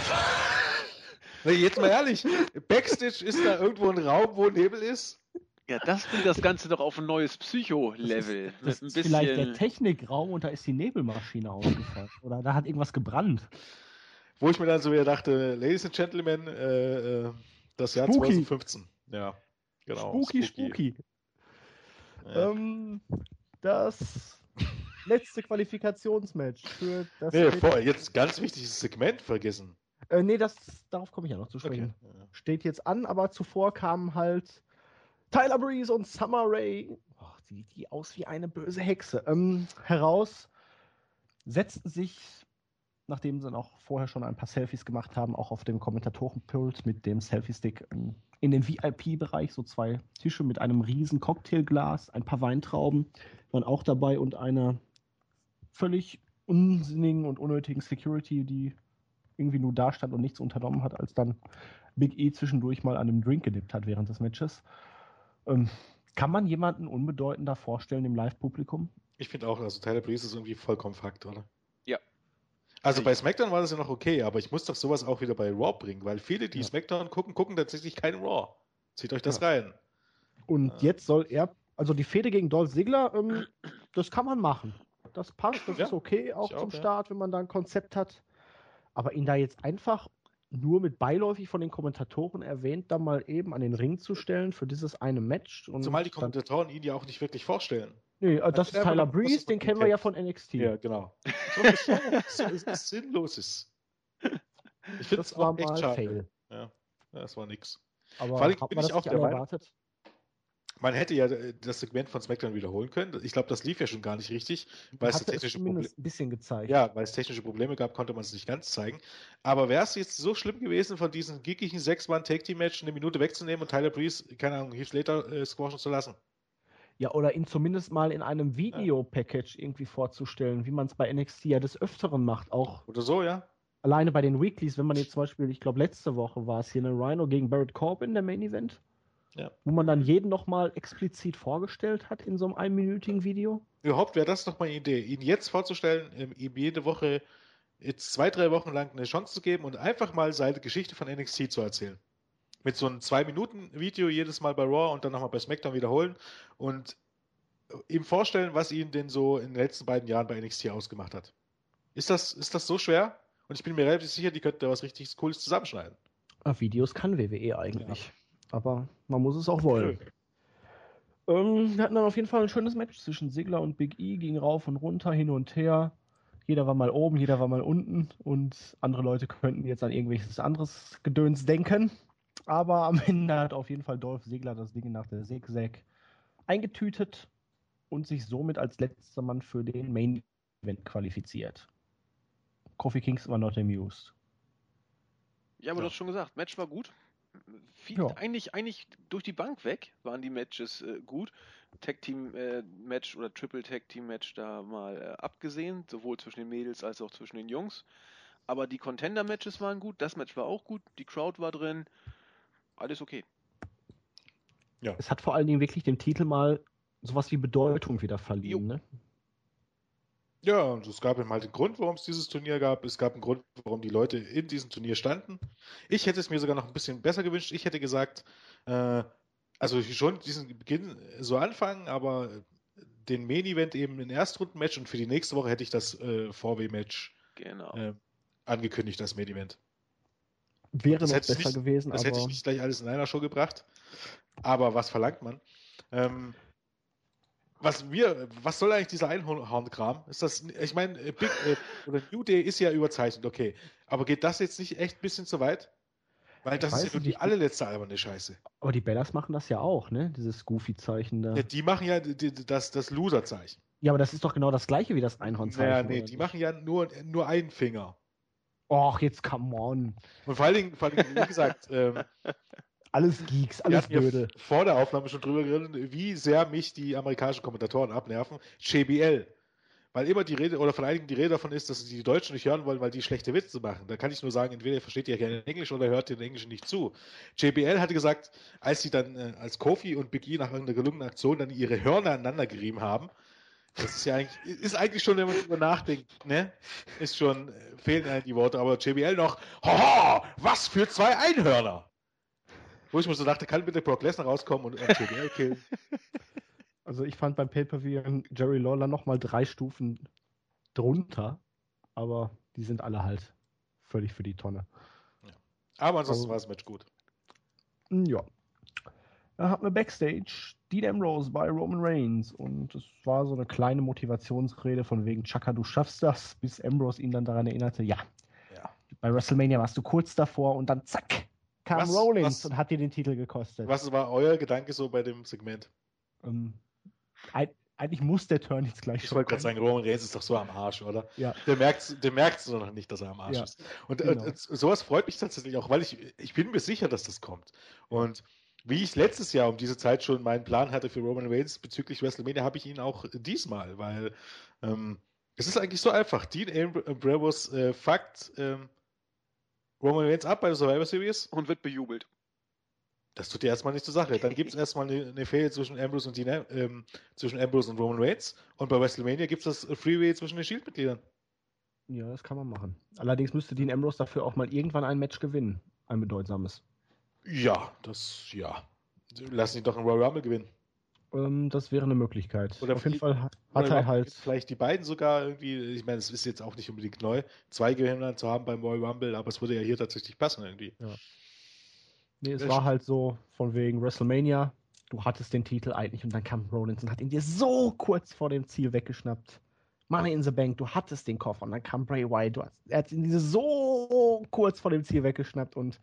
nee, jetzt mal ehrlich, Backstage ist da irgendwo ein Raum, wo Nebel ist? Ja, das bringt das Ganze doch auf ein neues Psycho-Level. Das, ist, das ist vielleicht der Technikraum und da ist die Nebelmaschine ausgefallen. Oder da hat irgendwas gebrannt. Wo ich mir dann so wieder dachte, Ladies and Gentlemen, äh, äh, das Jahr spooky. 2015. Ja, genau. Spooky, spooky. spooky. Ja. Ähm, das letzte Qualifikationsmatch für das. Nee, vor, jetzt ganz wichtiges Segment vergessen. Äh, nee, das, darauf komme ich ja noch zu sprechen. Okay. Steht jetzt an, aber zuvor kamen halt Tyler Breeze und Summer Rae, oh, sieht die aus wie eine böse Hexe, ähm, heraus, setzten sich nachdem sie auch vorher schon ein paar Selfies gemacht haben, auch auf dem Kommentatorenpult mit dem Selfie-Stick in den VIP-Bereich, so zwei Tische mit einem riesen Cocktailglas, ein paar Weintrauben waren auch dabei und einer völlig unsinnigen und unnötigen Security, die irgendwie nur da stand und nichts unternommen hat, als dann Big E zwischendurch mal an einem Drink gedippt hat während des Matches. Ähm, kann man jemanden unbedeutender vorstellen im Live-Publikum? Ich finde auch, also Tyler Breeze ist irgendwie vollkommen Fakt, oder? Ja, also bei SmackDown war das ja noch okay, aber ich muss doch sowas auch wieder bei Raw bringen, weil viele, die ja. SmackDown gucken, gucken tatsächlich keinen Raw. Zieht euch das ja. rein. Und ja. jetzt soll er, also die Fehde gegen Dolph Ziggler, ähm, das kann man machen. Das passt, das ist okay, auch ich zum auch, Start, wenn man da ein Konzept hat. Aber ihn da jetzt einfach nur mit beiläufig von den Kommentatoren erwähnt, da mal eben an den Ring zu stellen für dieses eine Match. Zumal die Kommentatoren ihn ja auch nicht wirklich vorstellen. Nee, äh, das ist Tyler Breeze, den kennen wir ja von NXT. Ja, genau. So, ist Sinnloses. Ich finde es war echt schade. Fail. Ja, das war nix. Aber Vor allem bin ich auch der erwartet? Man hätte ja äh, das Segment von SmackDown wiederholen können. Ich glaube, das lief ja schon gar nicht richtig, weil es technische Probleme ein bisschen gezeigt. Ja, weil es technische Probleme gab, konnte man es nicht ganz zeigen. Aber wäre es jetzt so schlimm gewesen, von diesem gickigen Sechs-Mann-Take-Team-Match eine Minute wegzunehmen und Tyler Breeze, keine Ahnung, Heath Slater äh, squashen zu lassen? Ja, oder ihn zumindest mal in einem Video-Package irgendwie vorzustellen, wie man es bei NXT ja des Öfteren macht. Auch oder so, ja. Alleine bei den Weeklies, wenn man jetzt zum Beispiel, ich glaube, letzte Woche war es hier eine Rhino gegen Barrett Corbin, der Main Event. Ja. Wo man dann jeden nochmal explizit vorgestellt hat in so einem einminütigen Video. Überhaupt wäre das nochmal eine Idee, ihn jetzt vorzustellen, ihm jede Woche jetzt zwei, drei Wochen lang eine Chance zu geben und einfach mal seine Geschichte von NXT zu erzählen mit so einem Zwei-Minuten-Video jedes Mal bei Raw und dann nochmal bei SmackDown wiederholen und ihm vorstellen, was ihn denn so in den letzten beiden Jahren bei NXT ausgemacht hat. Ist das, ist das so schwer? Und ich bin mir relativ sicher, die könnten da was richtig Cooles zusammenschneiden. Auf Videos kann WWE eigentlich. Ja. Aber man muss es auch wollen. Ähm, wir hatten dann auf jeden Fall ein schönes Match zwischen Sigler und Big E, ging rauf und runter, hin und her. Jeder war mal oben, jeder war mal unten und andere Leute könnten jetzt an irgendwelches anderes Gedöns denken. Aber am Ende hat auf jeden Fall Dolph Ziggler das Ding nach der Zigzag eingetütet und sich somit als letzter Mann für den Main Event qualifiziert. Kofi Kings war not amused. Ja, aber ja. du hast schon gesagt, Match war gut. Viel, ja. eigentlich, eigentlich durch die Bank weg waren die Matches äh, gut. Tag Team äh, Match oder Triple Tag Team Match da mal äh, abgesehen, sowohl zwischen den Mädels als auch zwischen den Jungs. Aber die Contender Matches waren gut, das Match war auch gut, die Crowd war drin alles okay. Ja. Es hat vor allen Dingen wirklich dem Titel mal sowas wie Bedeutung wieder verliehen, ne? Ja, und es gab eben halt einen Grund, warum es dieses Turnier gab. Es gab einen Grund, warum die Leute in diesem Turnier standen. Ich hätte es mir sogar noch ein bisschen besser gewünscht. Ich hätte gesagt, äh, also schon diesen Beginn so anfangen, aber den Main Event eben in Erstrundenmatch und für die nächste Woche hätte ich das äh, VW-Match genau. äh, angekündigt, das Main Event. Wäre das noch besser nicht, gewesen. Das hätte ich nicht gleich alles in einer Show gebracht. Aber was verlangt man? Ähm, was wir, was soll eigentlich dieser Einhornkram? Ist das, ich meine, äh, Big äh, oder New Day ist ja überzeichnet, okay. Aber geht das jetzt nicht echt ein bisschen zu weit? Weil das ist ja nur die allerletzte alberne Scheiße. Aber die Bellas machen das ja auch, ne? Dieses Goofy-Zeichen da. Ja, die machen ja die, das, das Loser-Zeichen. Ja, aber das ist doch genau das gleiche wie das Einhornzeichen. Ja, nee, die nicht? machen ja nur, nur einen Finger. Och, jetzt come on. Und vor allen Dingen, vor allen Dingen wie gesagt, ähm, alles Geeks, alles Blöde. vor der Aufnahme schon drüber geredet, wie sehr mich die amerikanischen Kommentatoren abnerven. JBL. Weil immer die Rede, oder von einigen die Rede davon ist, dass sie die Deutschen nicht hören wollen, weil die schlechte Witze machen. Da kann ich nur sagen, entweder ihr versteht ja gerne Englisch oder hört den Englischen nicht zu. JBL hatte gesagt, als sie dann, äh, als Kofi und Big E nach irgendeiner gelungenen Aktion dann ihre Hörner aneinander gerieben haben, das ist ja eigentlich, ist eigentlich schon, wenn man drüber nachdenkt, ne? Ist schon, äh, fehlen einem die Worte, aber JBL noch, haha, was für zwei Einhörner! Wo ich mir so dachte, kann bitte Brock Lesnar rauskommen und JBL killen? Also ich fand beim Pay-Per-View Jerry Lawler nochmal drei Stufen drunter, aber die sind alle halt völlig für die Tonne. Ja. Aber ansonsten also, war das Match gut. Ja. Da hatten wir Backstage Dean Ambrose bei Roman Reigns und es war so eine kleine Motivationsrede von wegen Chaka, du schaffst das, bis Ambrose ihn dann daran erinnerte, ja. ja. Bei WrestleMania warst du kurz davor und dann zack, kam was, Rollins was, und hat dir den Titel gekostet. Was war euer Gedanke so bei dem Segment? Ähm, eigentlich muss der Turn jetzt gleich ich wollte gerade sagen, Roman Reigns ist doch so am Arsch, oder? Ja. Der merkt der merkt's noch nicht, dass er am Arsch ja. ist. Und äh, genau. äh, sowas freut mich tatsächlich auch, weil ich, ich bin mir sicher, dass das kommt. Und wie ich letztes Jahr um diese Zeit schon meinen Plan hatte für Roman Reigns bezüglich WrestleMania, habe ich ihn auch diesmal, weil ähm, es ist eigentlich so einfach. Dean Ambrose äh, fuckt ähm, Roman Reigns ab bei der Survivor Series und wird bejubelt. Das tut ja erstmal nicht zur Sache. Dann gibt es erstmal eine, eine Fehde zwischen Ambrose und Dean, ähm, zwischen Ambrose und Roman Reigns. Und bei WrestleMania gibt es das Freeway zwischen den Shield-Mitgliedern. Ja, das kann man machen. Allerdings müsste Dean Ambrose dafür auch mal irgendwann ein Match gewinnen. Ein bedeutsames. Ja, das, ja. Lass ihn doch einen Royal Rumble gewinnen. Ähm, das wäre eine Möglichkeit. Oder auf jeden Fall hat er halt. Vielleicht die beiden sogar irgendwie, ich meine, es ist jetzt auch nicht unbedingt neu, zwei Gewinner zu haben beim Royal Rumble, aber es würde ja hier tatsächlich passen irgendwie. Ja. Nee, es war halt so von wegen WrestleMania, du hattest den Titel eigentlich und dann kam Rollins und hat ihn dir so kurz vor dem Ziel weggeschnappt. Money in the Bank, du hattest den Koffer und dann kam Bray Wyatt, hast, er hat ihn dir so kurz vor dem Ziel weggeschnappt und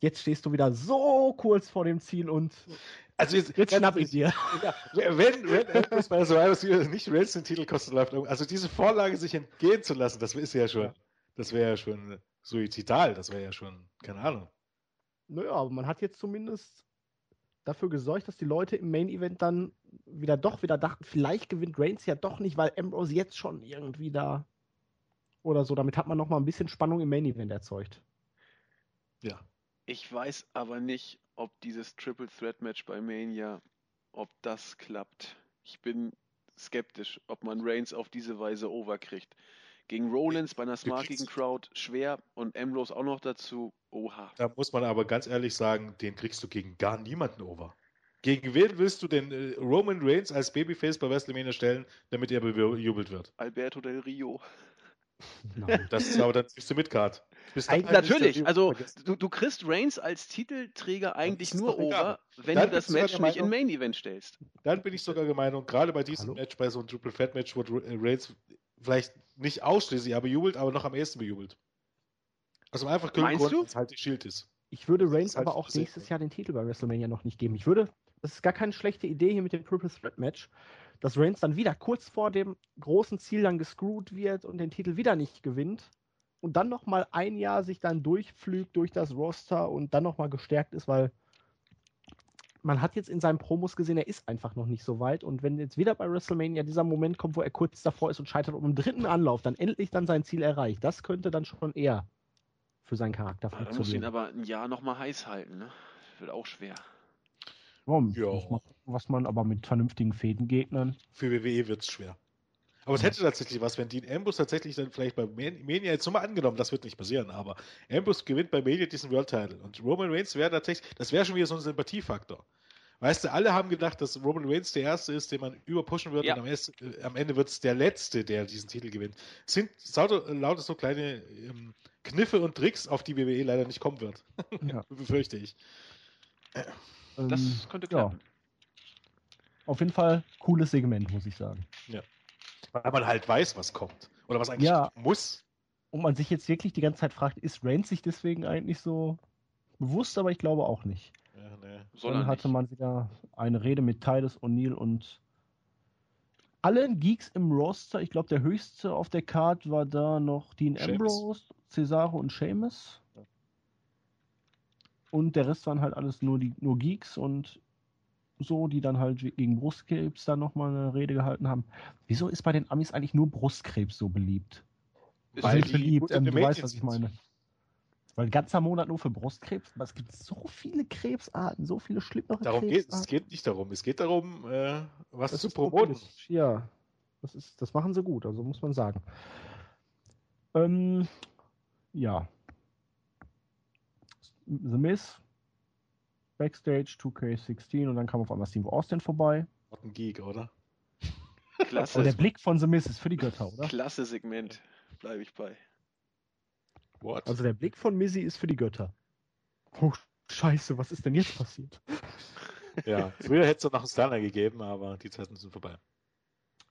jetzt stehst du wieder so kurz vor dem Ziel und also jetzt, jetzt schnapp ich dir. Ja, wenn, wenn etwas bei Survivor Series nicht Reigns den Titel kostet, läuft also diese Vorlage sich entgehen zu lassen, das ist ja schon, das wäre ja schon suizidal, das wäre ja schon, keine Ahnung. Naja, aber man hat jetzt zumindest dafür gesorgt, dass die Leute im Main Event dann wieder doch wieder dachten, vielleicht gewinnt Reigns ja doch nicht, weil Ambrose jetzt schon irgendwie da oder so. Damit hat man noch mal ein bisschen Spannung im Main Event erzeugt. Ja. Ich weiß aber nicht, ob dieses Triple Threat Match bei Mania, ob das klappt. Ich bin skeptisch, ob man Reigns auf diese Weise overkriegt. Gegen Rollins bei einer smartigen Crowd schwer und Ambrose auch noch dazu. Oha. Da muss man aber ganz ehrlich sagen, den kriegst du gegen gar niemanden over. Gegen wen willst du denn äh, Roman Reigns als Babyface bei WrestleMania stellen, damit er bejubelt wird? Alberto del Rio. Nein. Das ist aber dann bist du mit Card. Natürlich, also du, du kriegst Reigns als Titelträger eigentlich nur over, wenn dann du das Match nicht in Main Event stellst. Dann bin ich sogar gemeint, und gerade bei diesem Hallo? Match, bei so einem Triple Fat Match, wo Reigns vielleicht nicht ausschließlich aber jubelt, aber noch am ehesten bejubelt. Also einfach Meinst Grund, du? dass halt die Schild ist. Ich würde Reigns halt aber auch nächstes Jahr den Titel bei WrestleMania noch nicht geben. Ich würde, das ist gar keine schlechte Idee hier mit dem Triple Threat Match, dass Reigns dann wieder kurz vor dem großen Ziel dann gescrewt wird und den Titel wieder nicht gewinnt und dann noch mal ein Jahr sich dann durchflügt durch das Roster und dann noch mal gestärkt ist, weil man hat jetzt in seinen Promos gesehen, er ist einfach noch nicht so weit. Und wenn jetzt wieder bei WrestleMania dieser Moment kommt, wo er kurz davor ist und scheitert und im dritten Anlauf dann endlich dann sein Ziel erreicht, das könnte dann schon eher für seinen Charakter ja, funktionieren. Muss ihn aber ein Jahr nochmal heiß halten, ne? Das wird auch schwer. Warum? Ja. Was man aber mit vernünftigen Fädengegnern. Für WWE wird es schwer. Aber es hätte tatsächlich was, wenn Dean Ambrose tatsächlich dann vielleicht bei Mania, jetzt nochmal angenommen, das wird nicht passieren, aber Ambrose gewinnt bei Mania diesen World Title und Roman Reigns wäre tatsächlich, das wäre schon wieder so ein Sympathiefaktor. Weißt du, alle haben gedacht, dass Roman Reigns der Erste ist, den man überpushen wird ja. und am, erst, äh, am Ende wird es der Letzte, der diesen Titel gewinnt. Es sind lauter so kleine ähm, Kniffe und Tricks, auf die WWE leider nicht kommen wird. Ja. Befürchte ich. Das könnte klappen. Ja. Auf jeden Fall cooles Segment, muss ich sagen. Ja. Weil man halt weiß, was kommt. Oder was eigentlich ja. muss. Und man sich jetzt wirklich die ganze Zeit fragt, ist Reigns sich deswegen eigentlich so bewusst, aber ich glaube auch nicht. Ja, nee. Dann hatte nicht. man wieder eine Rede mit Titus O'Neill und allen Geeks im Roster. Ich glaube, der höchste auf der Card war da noch Dean Seamus. Ambrose, Cesaro und Seamus. Und der Rest waren halt alles nur, die, nur Geeks und so, die dann halt gegen Brustkrebs dann nochmal eine Rede gehalten haben. Wieso ist bei den Amis eigentlich nur Brustkrebs so beliebt? Ist Weil beliebt, ähm, du weißt, was ich meine. Weil ein ganzer Monat nur für Brustkrebs, aber es gibt so viele Krebsarten, so viele schlimmere darum Krebsarten. Geht, es geht nicht darum, es geht darum, äh, was das zu promoten. Ja, das, ist, das machen sie gut, also muss man sagen. Ähm, ja. The Miss, Backstage 2K16 und dann kam auf einmal Steve Austin vorbei. What ein Geek, oder? Klasse. Und der Blick von The Miss ist für die Götter, oder? Klasse Segment, bleibe ich bei. What? Also der Blick von Missy ist für die Götter. Oh, scheiße, was ist denn jetzt passiert? ja, früher hätte es noch einen Stunner gegeben, aber die Zeiten sind vorbei.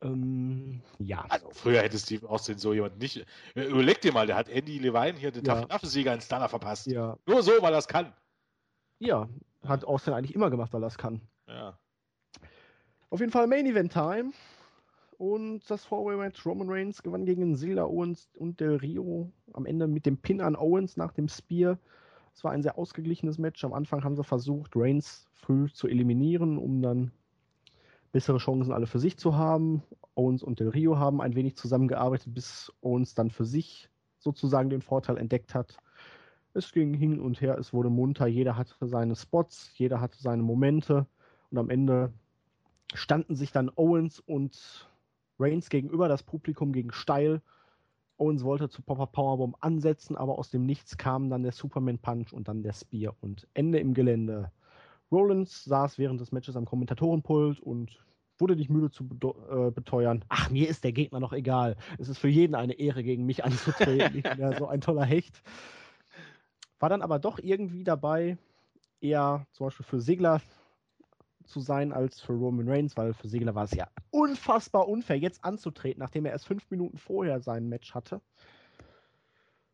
Ähm, ja. Also früher hätte Steve Austin so jemand nicht. Überleg dir mal, der hat Andy Levine hier den ja. Taffensieger einen Stunner verpasst. Ja. Nur so, weil er es kann. Ja, hat Austin eigentlich immer gemacht, weil er es kann. Ja. Auf jeden Fall Main Event Time. Und das Four-Way-Match Roman Reigns gewann gegen Zilla Owens und Del Rio. Am Ende mit dem Pin an Owens nach dem Spear. Es war ein sehr ausgeglichenes Match. Am Anfang haben sie versucht, Reigns früh zu eliminieren, um dann bessere Chancen alle für sich zu haben. Owens und Del Rio haben ein wenig zusammengearbeitet, bis Owens dann für sich sozusagen den Vorteil entdeckt hat. Es ging hin und her, es wurde munter, jeder hatte seine Spots, jeder hatte seine Momente und am Ende standen sich dann Owens und Reigns gegenüber, das Publikum gegen steil. Owens wollte zu Popper Powerbomb ansetzen, aber aus dem Nichts kam dann der Superman Punch und dann der Spear und Ende im Gelände. Rollins saß während des Matches am Kommentatorenpult und wurde nicht müde zu äh, beteuern, ach, mir ist der Gegner noch egal. Es ist für jeden eine Ehre, gegen mich anzutreten. ich bin ja so ein toller Hecht. War dann aber doch irgendwie dabei, eher zum Beispiel für Segler zu sein als für Roman Reigns, weil für Segler war es ja unfassbar unfair, jetzt anzutreten, nachdem er erst fünf Minuten vorher sein Match hatte.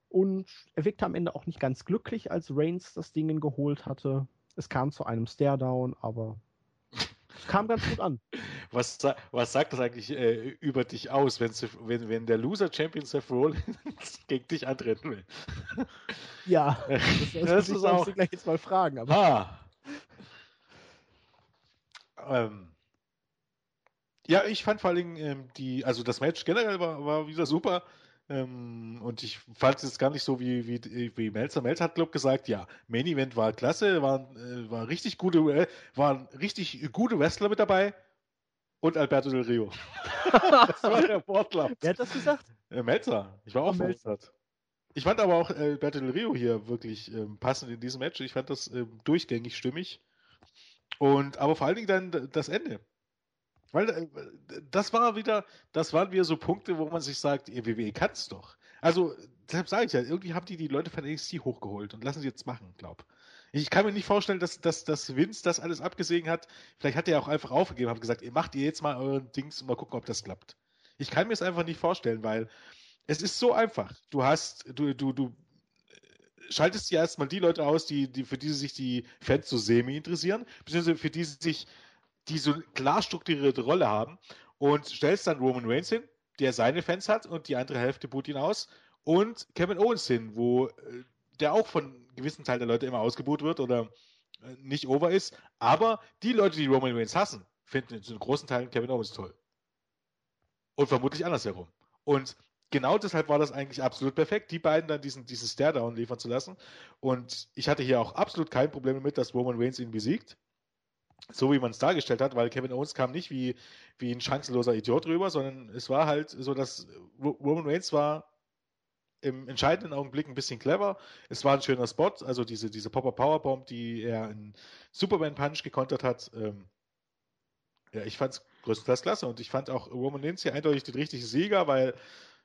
Und er wirkte am Ende auch nicht ganz glücklich, als Reigns das Ding geholt hatte. Es kam zu einem Stare-Down, aber kam ganz gut an. Was, was sagt das eigentlich äh, über dich aus, wenn, wenn der Loser-Champion Seth Rollins gegen dich antreten will? Ja, das, das, das ist auch. gleich jetzt mal fragen. Aber. Ah. Ähm, ja, ich fand vor allem ähm, die, also das Match generell war, war wieder super. Ähm, und ich fand es gar nicht so wie, wie, wie Melzer. Melzer hat, glaube gesagt, ja, Main Event war klasse, waren, äh, war richtig gute, äh, waren richtig gute Wrestler mit dabei. Und Alberto Del Rio. das war der Wortlaut. Wer hat das gesagt? Äh, Melzer. Ich war auch verwundert. Ich fand aber auch äh, Alberto Del Rio hier wirklich ähm, passend in diesem Match. Ich fand das ähm, durchgängig stimmig. Und aber vor allen Dingen dann das Ende. Weil äh, das war wieder, das waren wieder so Punkte, wo man sich sagt, ihr WWE kann's doch. Also, deshalb sage ich ja, irgendwie haben die die Leute von NXT hochgeholt und lassen sie jetzt machen, glaub. Ich kann mir nicht vorstellen, dass, dass, dass Vince das alles abgesehen hat. Vielleicht hat er auch einfach aufgegeben, hat gesagt, ihr macht ihr jetzt mal euren Dings und mal gucken, ob das klappt. Ich kann mir es einfach nicht vorstellen, weil es ist so einfach. Du hast, du, du, du schaltest ja erstmal die Leute aus, die, die, für die sich die Fans so semi interessieren, beziehungsweise für die sich, die so klar strukturierte Rolle haben und stellst dann Roman Reigns hin, der seine Fans hat und die andere Hälfte boot ihn aus und Kevin Owens hin, wo äh, der auch von gewissen Teil der Leute immer ausgebuht wird oder äh, nicht over ist, aber die Leute, die Roman Reigns hassen, finden zu großen Teilen Kevin Owens toll. Und vermutlich andersherum. Und genau deshalb war das eigentlich absolut perfekt, die beiden dann diesen, diesen Stare-Down liefern zu lassen. Und ich hatte hier auch absolut kein Problem damit, dass Roman Reigns ihn besiegt. So wie man es dargestellt hat, weil Kevin Owens kam nicht wie, wie ein chancenloser Idiot rüber, sondern es war halt so, dass Roman Reigns war im entscheidenden Augenblick ein bisschen clever. Es war ein schöner Spot, also diese, diese Popper Powerbomb, die er in Superman Punch gekontert hat. Ähm, ja, ich fand es größtenteils klasse und ich fand auch Roman Reigns hier eindeutig den richtigen Sieger, weil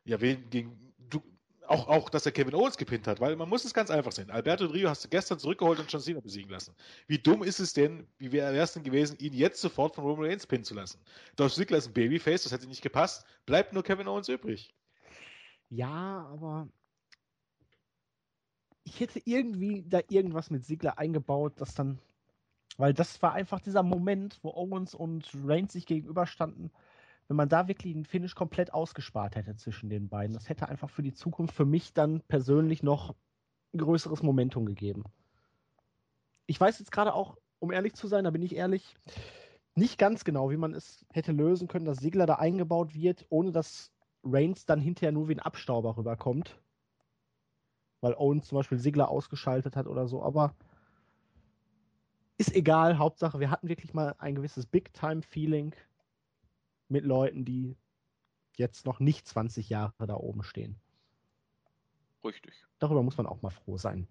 ja, wen gegen du, Auch, auch, dass er Kevin Owens gepinnt hat, weil man muss es ganz einfach sehen. Alberto Rio hast du gestern zurückgeholt und John Cena besiegen lassen. Wie dumm ist es denn, wie wäre es denn gewesen, ihn jetzt sofort von Roman Reigns pinnen zu lassen? Dolph Ziggler ist ein Babyface, das hätte nicht gepasst. Bleibt nur Kevin Owens übrig. Ja, aber ich hätte irgendwie da irgendwas mit Ziggler eingebaut, das dann, weil das war einfach dieser Moment, wo Owens und Reigns sich gegenüberstanden wenn man da wirklich einen Finish komplett ausgespart hätte zwischen den beiden, das hätte einfach für die Zukunft für mich dann persönlich noch ein größeres Momentum gegeben. Ich weiß jetzt gerade auch, um ehrlich zu sein, da bin ich ehrlich, nicht ganz genau, wie man es hätte lösen können, dass Sigler da eingebaut wird, ohne dass Reigns dann hinterher nur wie ein Abstauber rüberkommt. Weil Owens zum Beispiel Sigler ausgeschaltet hat oder so, aber ist egal, Hauptsache, wir hatten wirklich mal ein gewisses Big-Time-Feeling mit Leuten, die jetzt noch nicht 20 Jahre da oben stehen. Richtig. Darüber muss man auch mal froh sein.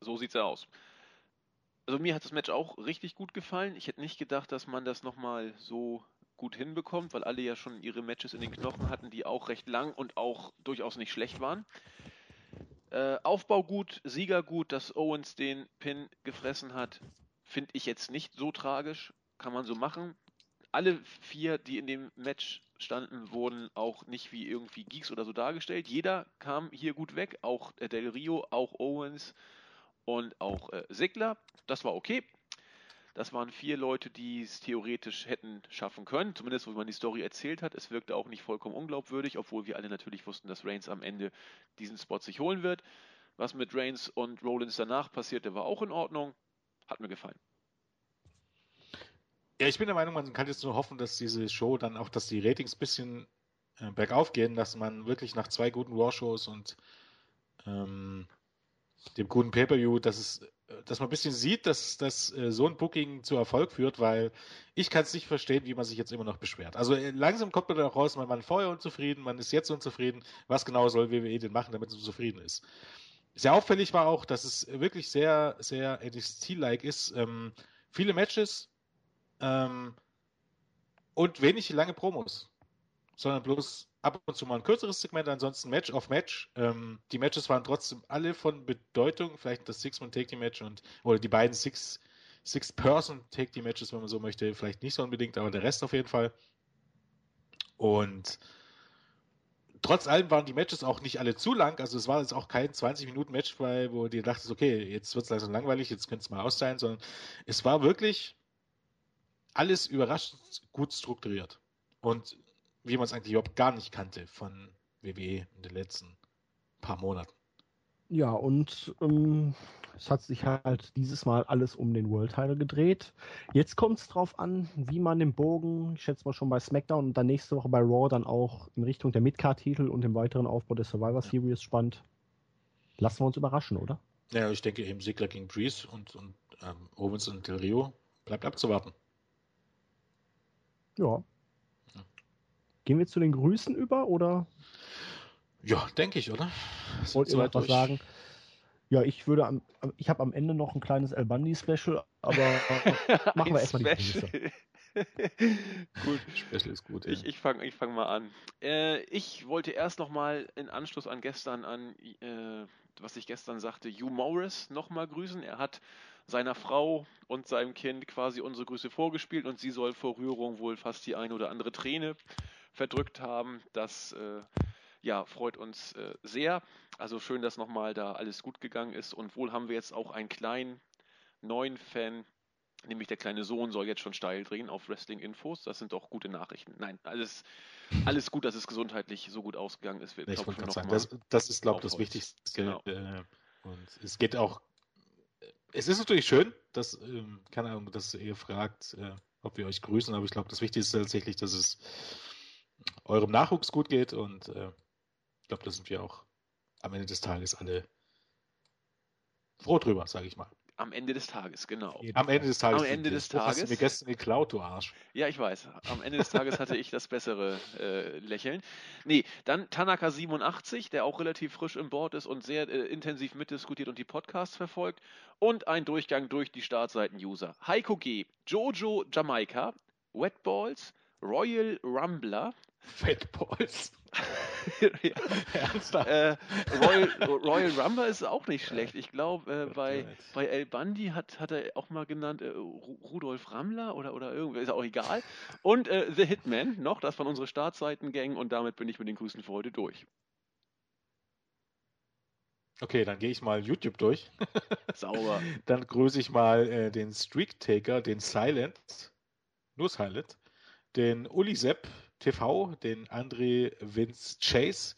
So sieht's ja aus. Also mir hat das Match auch richtig gut gefallen. Ich hätte nicht gedacht, dass man das nochmal so gut hinbekommt, weil alle ja schon ihre Matches in den Knochen hatten, die auch recht lang und auch durchaus nicht schlecht waren. Äh, Aufbau gut, Sieger gut, dass Owens den Pin gefressen hat, finde ich jetzt nicht so tragisch. Kann man so machen alle vier, die in dem Match standen, wurden auch nicht wie irgendwie Geeks oder so dargestellt. Jeder kam hier gut weg, auch äh, Del Rio, auch Owens und auch äh, Sigler. Das war okay. Das waren vier Leute, die es theoretisch hätten schaffen können, zumindest wo man die Story erzählt hat. Es wirkte auch nicht vollkommen unglaubwürdig, obwohl wir alle natürlich wussten, dass Reigns am Ende diesen Spot sich holen wird. Was mit Reigns und Rollins danach passierte, war auch in Ordnung. Hat mir gefallen. Ja, ich bin der Meinung, man kann jetzt nur hoffen, dass diese Show dann auch, dass die Ratings ein bisschen äh, bergauf gehen, dass man wirklich nach zwei guten War-Shows und ähm, dem guten Pay-Per-View, dass es, dass man ein bisschen sieht, dass, dass äh, so ein Booking zu Erfolg führt, weil ich kann es nicht verstehen, wie man sich jetzt immer noch beschwert. Also äh, langsam kommt man da raus, man war vorher unzufrieden, man ist jetzt unzufrieden. Was genau soll WWE denn machen, damit es zufrieden ist? Sehr auffällig war auch, dass es wirklich sehr, sehr NXT-like ist. Ähm, viele Matches, ähm, und wenig lange Promos, sondern bloß ab und zu mal ein kürzeres Segment, ansonsten Match auf Match. Ähm, die Matches waren trotzdem alle von Bedeutung, vielleicht das Six-Man-Take-Team-Match und oder die beiden Six, Six-Person-Take-Team-Matches, wenn man so möchte, vielleicht nicht so unbedingt, aber der Rest auf jeden Fall. Und trotz allem waren die Matches auch nicht alle zu lang. Also es war jetzt auch kein 20-Minuten-Match, wo dir dachtest, okay, jetzt wird es langsam langweilig, jetzt könnte es mal aus sein, sondern es war wirklich alles überraschend gut strukturiert. Und wie man es eigentlich überhaupt gar nicht kannte von WWE in den letzten paar Monaten. Ja, und ähm, es hat sich halt dieses Mal alles um den World Title gedreht. Jetzt kommt es drauf an, wie man den Bogen, ich schätze mal schon bei SmackDown und dann nächste Woche bei Raw dann auch in Richtung der Midcard-Titel und dem weiteren Aufbau der Survivor Series spannt. Lassen wir uns überraschen, oder? Ja, ich denke eben Sigler gegen Breeze und, und ähm, Owens und Del Rio bleibt abzuwarten. Ja. Gehen wir zu den Grüßen über oder? Ja, denke ich, oder? Wollt ihr etwas sagen? Ja, ich würde am, ich habe am Ende noch ein kleines El Bandi Special, aber machen wir erstmal die Grüße. gut. Special ist gut. Ja. Ich, ich fange ich fang mal an. Äh, ich wollte erst nochmal in Anschluss an gestern an, äh, was ich gestern sagte, Hugh Morris nochmal grüßen. Er hat seiner Frau und seinem Kind quasi unsere Grüße vorgespielt und sie soll vor Rührung wohl fast die eine oder andere Träne verdrückt haben. Das äh, ja, freut uns äh, sehr. Also schön, dass nochmal da alles gut gegangen ist und wohl haben wir jetzt auch einen kleinen neuen Fan, nämlich der kleine Sohn soll jetzt schon steil drehen auf Wrestling-Infos. Das sind doch gute Nachrichten. Nein, alles, alles gut, dass es gesundheitlich so gut ausgegangen ist. Wir, ich wollte sagen, das, das, ist, glaube ich, das Wichtigste. Genau. Äh, und es geht auch es ist natürlich schön, dass, ähm, keine Ahnung, dass ihr fragt, äh, ob wir euch grüßen, aber ich glaube, das Wichtigste ist tatsächlich, dass es eurem Nachwuchs gut geht und äh, ich glaube, da sind wir auch am Ende des Tages alle froh drüber, sage ich mal. Am Ende des Tages, genau. Am Ende des Tages. Am Ende des Tages. Hast du mir gestern geklaut, du Arsch. Ja, ich weiß. Am Ende des Tages hatte ich das bessere äh, Lächeln. Nee, dann Tanaka87, der auch relativ frisch im Board ist und sehr äh, intensiv mitdiskutiert und die Podcasts verfolgt. Und ein Durchgang durch die Startseiten-User. Heiko G., Jojo Jamaika, Wetballs, Royal Rumbler. Wetballs. äh, Royal, Royal Rumble ist auch nicht schlecht. Ich glaube, äh, bei, bei El Bandi hat, hat er auch mal genannt äh, Rudolf Rammler oder, oder irgendwie, ist auch egal. Und äh, The Hitman noch, das waren unsere Startseiten-Gang und damit bin ich mit den Grüßen für heute durch. Okay, dann gehe ich mal YouTube durch. Sauber. dann grüße ich mal äh, den Streak Taker, den Silent, nur Silent, den Uli Sepp TV, den André Vince Chase,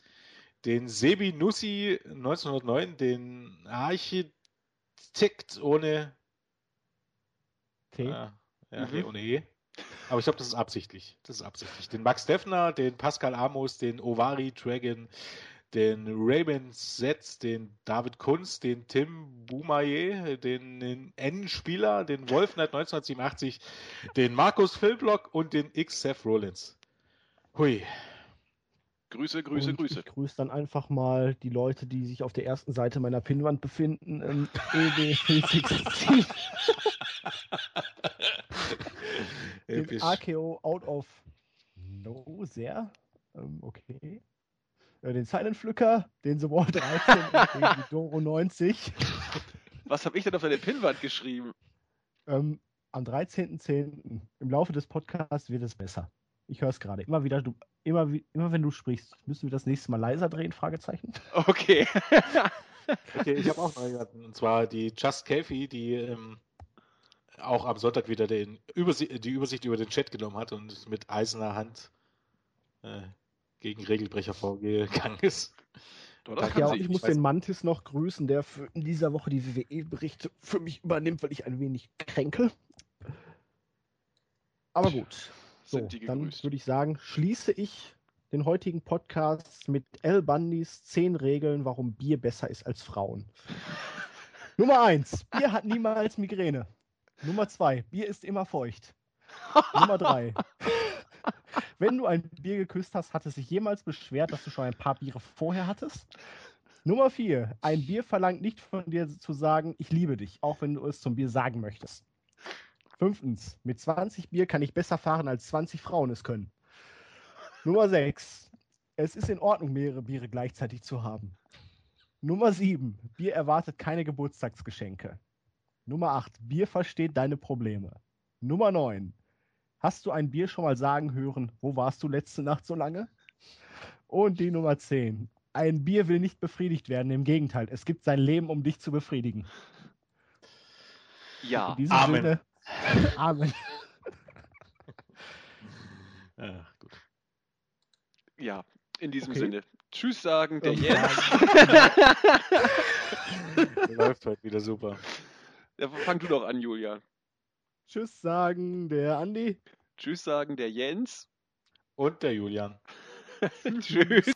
den Sebi Nussi 1909, den Architekt ohne T. Ah, ja, mhm. ohne E. Aber ich glaube, das ist absichtlich. Das ist absichtlich. Den Max Defner, den Pascal Amos, den Ovari Dragon, den Raymond Setz, den David Kunz, den Tim Boumaye, den N-Spieler, den Wolfnet 1987, den Markus Philblock und den X Seth Rollins. Hui. Grüße, Grüße, und Grüße. Ich grüße dann einfach mal die Leute, die sich auf der ersten Seite meiner Pinnwand befinden. Ähm, EW416. den AKO Out of No, sehr. Ähm, okay. Äh, den Silent Pflücker, den The Wall 13 und den Doro 90. Was habe ich denn auf deine Pinnwand geschrieben? Ähm, am 13.10. im Laufe des Podcasts wird es besser. Ich höre es gerade. Immer wieder, du, immer, immer wenn du sprichst, müssen wir das nächste Mal leiser drehen? Fragezeichen. Okay. okay, ich habe auch mal gehört. Und zwar die Just Kathy, die ähm, auch am Sonntag wieder den Übersicht, die Übersicht über den Chat genommen hat und mit eiserner Hand äh, gegen Regelbrecher vorgegangen ist. Ja, ich, ich muss den Mantis noch grüßen, der in dieser Woche die WWE-Berichte für mich übernimmt, weil ich ein wenig kränke. Aber gut. So, dann würde ich sagen, schließe ich den heutigen Podcast mit El Bundys 10 Regeln, warum Bier besser ist als Frauen. Nummer 1, Bier hat niemals Migräne. Nummer 2, Bier ist immer feucht. Nummer 3, wenn du ein Bier geküsst hast, hat es sich jemals beschwert, dass du schon ein paar Biere vorher hattest? Nummer vier. Ein Bier verlangt nicht von dir zu sagen, ich liebe dich, auch wenn du es zum Bier sagen möchtest. Fünftens. Mit 20 Bier kann ich besser fahren, als 20 Frauen es können. Nummer sechs. Es ist in Ordnung, mehrere Biere gleichzeitig zu haben. Nummer sieben. Bier erwartet keine Geburtstagsgeschenke. Nummer acht. Bier versteht deine Probleme. Nummer neun. Hast du ein Bier schon mal sagen hören, wo warst du letzte Nacht so lange? Und die Nummer 10. Ein Bier will nicht befriedigt werden, im Gegenteil, es gibt sein Leben, um dich zu befriedigen. Ja, Amen. Sinne, Amen. Ach, gut. Ja, in diesem okay. Sinne. Tschüss sagen, der Jens. Läuft heute wieder super. Ja, fang du doch an, Julian. Tschüss sagen der Andi. Tschüss sagen der Jens. Und der Julian. Tschüss.